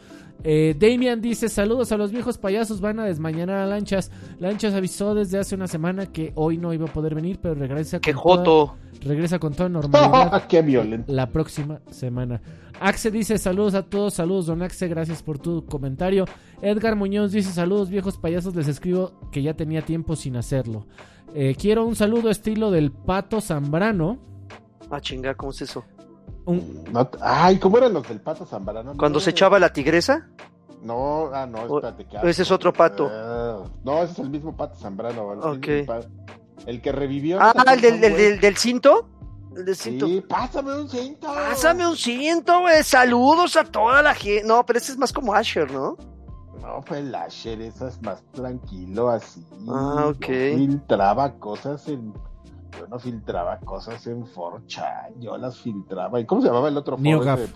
Eh, Damian dice: Saludos a los viejos payasos. Van a desmañanar a Lanchas. Lanchas avisó desde hace una semana que hoy no iba a poder venir, pero regresa Qué con toda- joto. regresa con toda normalidad Qué violento. la próxima semana. Axe dice saludos a todos, saludos don Axe, gracias por tu comentario. Edgar Muñoz dice saludos viejos payasos, les escribo que ya tenía tiempo sin hacerlo. Eh, quiero un saludo estilo del Pato Zambrano. Ah, chinga, ¿cómo es eso? Un- No- ay, ¿cómo eran los del pato Zambrano? Cuando No, se echaba la tigresa. No, ah, no, O- espérate. que ese es otro pato. Ah, no, ese es el mismo pato Zambrano. el Ok. mismo pa- El que revivió. Ah, el del, del, del, del cinto. Sí, pásame un cinto. Pásame un cinto, güey. Saludos a toda la gente. No, pero ese es más como Asher, ¿no? No, pues el Asher, eso es más tranquilo así. Ah, ok. Yo filtraba cosas en. Yo no filtraba cosas en 4chan, yo las filtraba. ¿Y cómo se llamaba el otro NeoGAF. ese?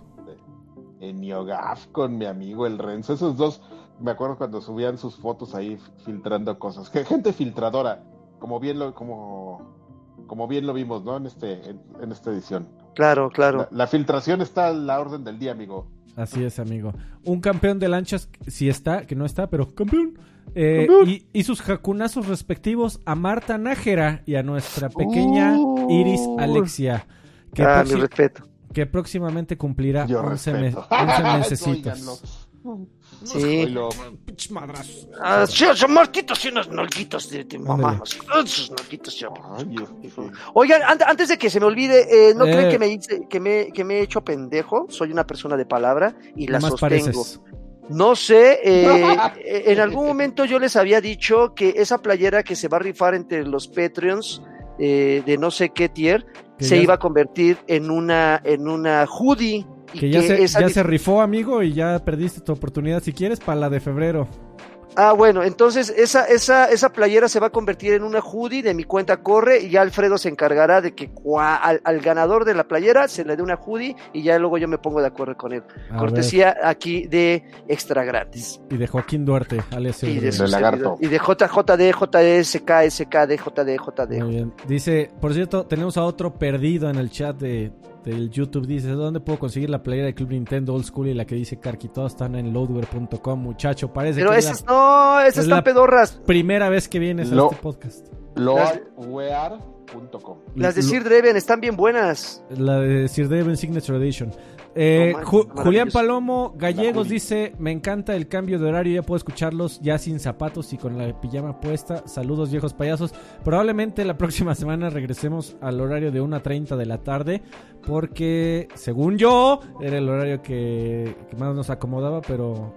En NeoGAF con mi amigo el Renzo. Esos dos me acuerdo cuando subían sus fotos ahí filtrando cosas. Que gente filtradora, como bien lo, como, como bien lo vimos, ¿no? En este, en, esta edición. Claro, claro. La, filtración está a la orden del día, amigo. Así es, amigo. Un campeón de lanchas, si está, que no está, pero campeón. Eh, y, sus jacunazos respectivos a Marta Nájera y a nuestra pequeña Iris Alexia. Que, ah, respeto. que próximamente cumplirá 11, meses. Sí. Ah, son marquitos y unos nalguitos de, mamá. Oigan, antes de que se me olvide, eh, ¿no creen eh. que me, que, me, que me he hecho pendejo? Soy una persona de palabra y la sostengo. No sé, eh, en algún momento yo les había dicho que esa playera que se va a rifar entre los Patreons de no sé qué tier se iba a convertir en una, en una hoodie que, ya, se, ya se rifó, amigo, y ya perdiste tu oportunidad. Si quieres, para la de febrero. Ah, bueno, entonces esa, esa, esa playera se va a convertir en una hoodie de mi cuenta corre y ya Alfredo se encargará de que al, ganador de la playera se le dé una hoodie y ya luego yo me pongo de acuerdo con él. Cortesía aquí de Extra Gratis. Y de Joaquín Duarte, alias y de, Lagarto. Y de JJD, JSK, SKD, JD, JD. Muy bien. Dice, por cierto, tenemos a otro perdido en el chat de, del YouTube dice, ¿dónde puedo conseguir la playera de Club Nintendo Old School y la que dice Karki? Todas están en loadware.com, muchacho. Parece Pero esas no, esas están pedorras. Primera vez que vienes a este podcast. Loadware.com. Las de Sir Dreven están bien buenas. La de Sir Dreven Signature Edition. Eh, Julián Palomo Gallegos dice: Me encanta el cambio de horario. Ya puedo escucharlos ya sin zapatos y con la pijama puesta. Saludos, viejos payasos. Probablemente la próxima semana regresemos al horario de 1.30 de la tarde. Porque, según yo, era el horario que más nos acomodaba. Pero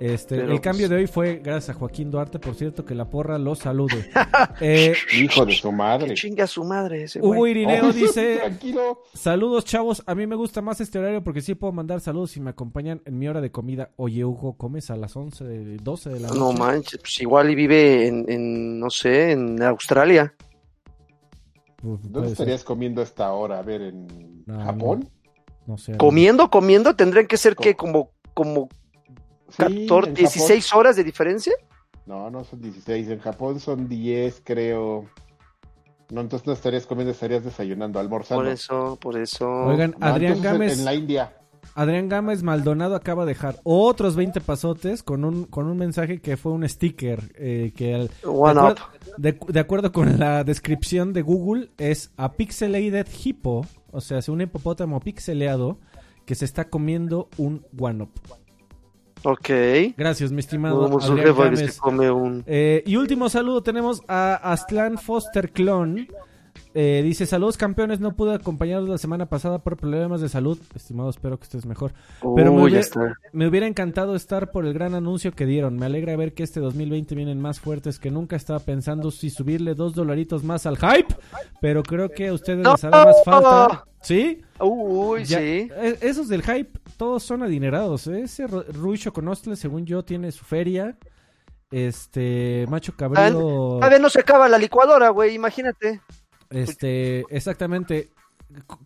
este, el cambio de hoy fue gracias a Joaquín Duarte, por cierto, que la porra lo salude. Eh, Hijo de su madre. Chinga su madre Hugo Irineo dice: Saludos, chavos. A mí me gusta más este horario porque sí puedo mandar saludos si me acompañan en mi hora de comida. Oye, Hugo, ¿comes a las 11, 12 de la noche? No manches, pues igual y vive en, no sé, en Australia. Pues, ¿Dónde estarías comiendo a esta hora? A ver, ¿en Japón? No, sé. ¿Comiendo, comiendo? ¿Tendrían que ser que como, como 14, 16 horas de diferencia. No, no son 16. En Japón son 10, creo. No, entonces no estarías comiendo, estarías desayunando, almorzando. Por eso, por eso. Oigan, Adrián Gámez. En la India. Adrián Gámez Maldonado acaba de dejar otros 20 pasotes con un, con un mensaje que fue un sticker. Eh, que de, acuerdo, con la descripción de Google, es a pixelated hippo, o sea, es un hipopótamo pixeleado que se está comiendo un one up. Ok. Gracias, mi estimado. Eh, y último saludo tenemos a Astlan Foster Clon. Eh, dice, saludos campeones, no pude acompañaros la semana pasada por problemas de salud. Estimado, espero que estés mejor. Pero me hubiera, me hubiera, encantado estar por el gran anuncio que dieron. Me alegra ver que este 2020 vienen más fuertes que nunca. Estaba pensando si subirle dos dolaritos más al hype, pero creo que a ustedes les hará más falta. ¿Sí? Uy, sí. E, esos del hype, todos son adinerados. ¿eh? Ese Ruicho Conostle, según yo, tiene su feria. Este, Macho Cabrillo. A ver, no se acaba la licuadora, güey, imagínate. Este, exactamente.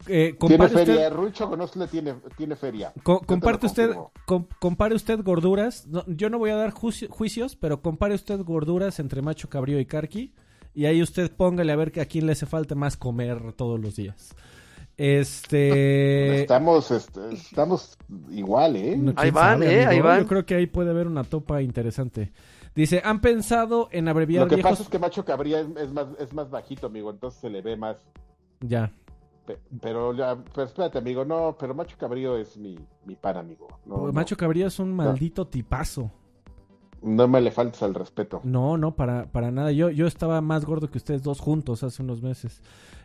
Eh, tiene feria, Ruicho Conostle tiene, tiene feria. comparte usted, compare usted gorduras. yo no voy a dar juicios, pero compare usted gorduras entre Macho Cabrillo y Karki. Y ahí usted póngale a ver que a quién le hace falta más comer todos los días. Este. Estamos, este, estamos igual, ¿eh? ahí van, ¿eh? Ahí van. Yo creo que ahí puede haber una topa interesante. Dice, ¿han pensado en abreviar Lo que pasa es que Macho Cabría es, más, es más bajito, amigo, entonces se le ve más. Ya. pero, pero espérate, amigo, no, pero Macho Cabrío es mi, mi pan, amigo. Macho Cabrío es un maldito tipazo. No me le faltes al respeto. No, no, para, para nada. Yo, yo estaba más gordo que ustedes dos juntos hace unos meses.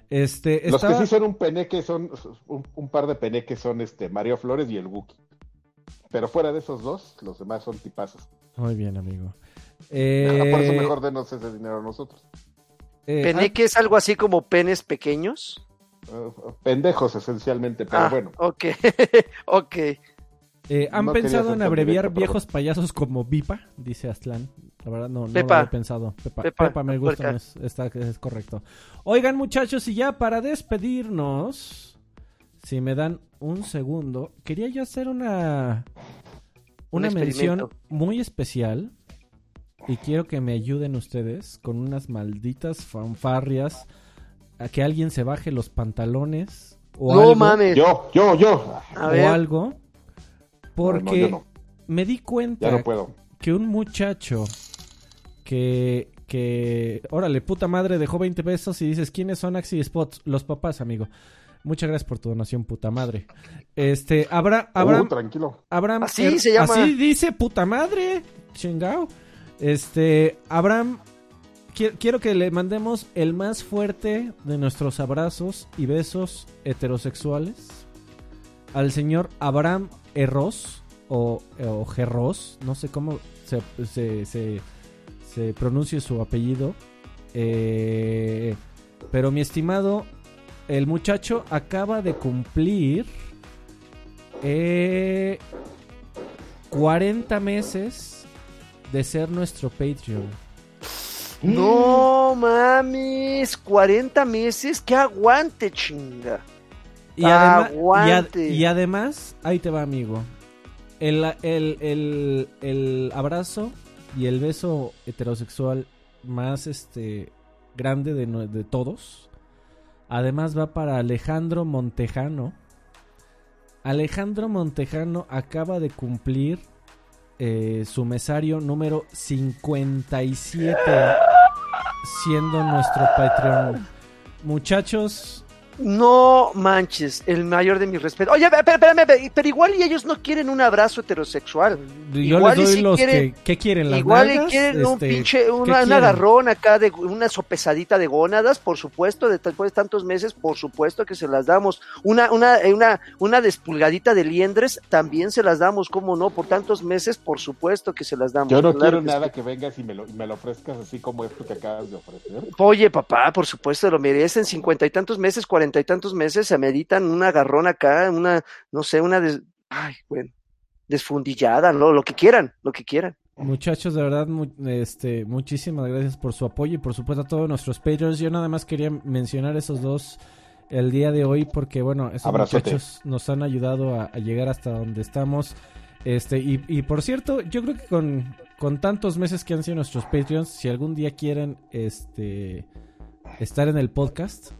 Este, Los que sí son un peneque son un, par de peneques son este Mario Flores y el Wookie. Pero fuera de esos dos, los demás son tipazos. Muy bien, amigo. Eh... Por eso mejor denos ese dinero a nosotros. Eh, ¿Peneque es algo así como penes pequeños? Uh, pendejos, esencialmente, pero ah, bueno. Ok, ok. Eh, ¿Han pensado en abreviar viejos payasos como Vipa? Dice Aztlán. La verdad no, no lo había pensado. Pepa, Pepa, me gusta, es, está, es correcto. Oigan muchachos, y ya para despedirnos, si me dan un segundo, quería yo hacer una una mención muy especial y quiero que me ayuden ustedes con unas malditas fanfarrias a que alguien se baje los pantalones o no algo, mames. Yo, yo, yo. A o ver. algo porque No, no, yo no. me di cuenta Ya no puedo. que un muchacho que que órale puta madre dejó 20 pesos y dices quiénes son Axi Spots los papás amigo muchas gracias por tu donación puta madre este habrá habrá Uh, tranquilo. Abraham. Así Er- se llama. Así dice puta madre. Chingao. Este, Abraham. qui- Quiero que le mandemos el más fuerte de nuestros abrazos y besos heterosexuales al señor Abraham Erros o, o Gerros, no sé cómo se, se, se, se pronuncie su apellido. Eh, pero mi estimado, el muchacho acaba de cumplir eh, 40 meses de ser nuestro Patreon. No mames, 40 meses, que aguante, chinga. Y, adema- y, ad- Aguante. y además, ahí te va, amigo. El, el, el, el abrazo y el beso heterosexual más este grande de, de todos. Además va para Alejandro Montejano. Alejandro Montejano acaba de cumplir eh, su mesario número 57 siendo nuestro Patreon. Muchachos, No manches, el mayor de mis respetos. Oye, espérame, espérame, pero igual y ellos no quieren un abrazo heterosexual. yo Igual y les doy si los quieren- que... ¿Qué quieren? ¿Las Igual y nalgas? quieren un Este, pinche, ¿qué una, un agarrón acá de una sopesadita de gónadas, por supuesto, de- después de tantos meses, por supuesto que se las damos. Una, una, eh, una, una despulgadita de liendres, también se las damos, cómo no, por tantos meses, por supuesto que se las damos. Yo no Claro quiero que nada que vengas y me lo, y me lo ofrezcas así como esto que acabas de ofrecer. Oye, papá, por supuesto, lo merecen. Cincuenta y tantos meses, cuarenta y tantos meses, se meditan un agarrón acá, una, no sé, una des... Ay, bueno, desfundillada, ¿no? Lo que quieran, lo que quieran. Muchachos, de verdad, mu- este, muchísimas gracias por su apoyo y por supuesto a todos nuestros Patreons. Yo nada más quería mencionar esos dos el día de hoy porque, bueno, esos Abrazote. muchachos nos han ayudado a, a llegar hasta donde estamos. Este, y, y por cierto, yo creo que con, con tantos meses que han sido nuestros Patreons, si algún día quieren este, estar en el podcast,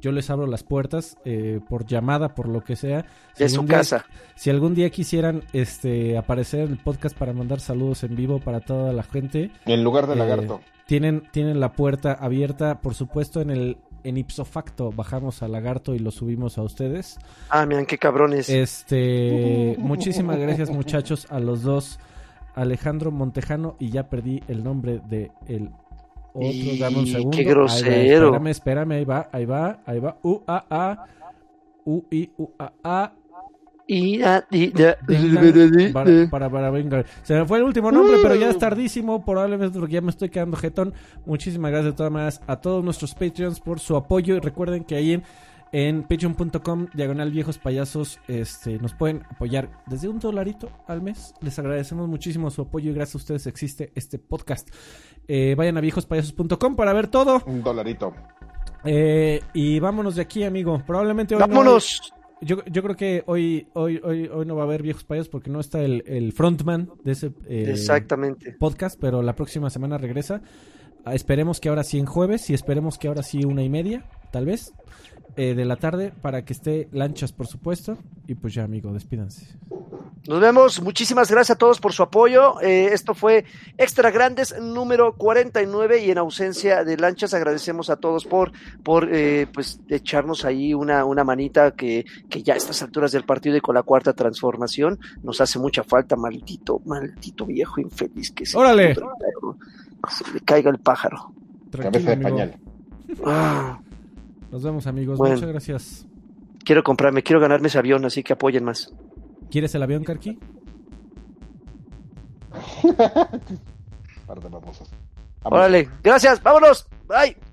yo les abro las puertas eh, por llamada, por lo que sea. Si De su día- casa. si algún día quisieran este aparecer en el podcast para mandar saludos en vivo para toda la gente, En lugar de Eh, lagarto. tienen, tienen la puerta abierta, por supuesto, en el en ipso facto bajamos a Lagarto y lo subimos a ustedes. Ah, miren, qué cabrones. Este, muchísimas gracias muchachos a los dos, Alejandro Montejano y ya perdí el nombre de el otro, Y dame un qué segundo. Ahí va, grosero. espérame, espérame, ahí va, ahí va, ahí va. U A A U I U A A Y, ah, y, ya, Venga, para, para, para, venga. Se me fue el último nombre, pero ya es tardísimo, probablemente porque ya me estoy quedando jetón. Muchísimas gracias de todas maneras a todos nuestros Patreons por su apoyo. Y recuerden que ahí en, en patreon.com, diagonal viejos payasos, este, nos pueden apoyar desde un dolarito al mes. Les agradecemos muchísimo su apoyo y gracias a ustedes existe este podcast. Eh, vayan a viejospayasos.com para ver todo. Un dolarito. Eh, y vámonos de aquí, amigo. Probablemente hoy no- Vámonos. yo, yo creo que hoy, hoy, hoy, hoy no va a haber viejos payos porque no está el, el frontman de ese eh, Exactamente. podcast, pero la próxima semana regresa. Ah, esperemos que ahora sí en jueves y esperemos que ahora sí una y media, tal vez, eh, de la tarde para que esté lanchas, por supuesto. Y pues ya, amigo, despídanse. Nos vemos. Muchísimas gracias a todos por su apoyo. Eh, esto fue Extra Grandes número 49 y en ausencia de lanchas agradecemos a todos por, por eh, pues echarnos ahí una, una manita que, que ya a estas alturas del partido y con la cuarta transformación nos hace mucha falta, maldito, maldito viejo infeliz que se, ¡Órale! se le caiga el pájaro. Tranquilo, Cabeza de amigo. pañal. Ah, Nos vemos, amigos. Bueno. Muchas gracias. quiero comprarme, quiero ganarme ese avión, así que apoyen más. ¿Quieres el avión, Karki? Órale, gracias, vámonos, bye.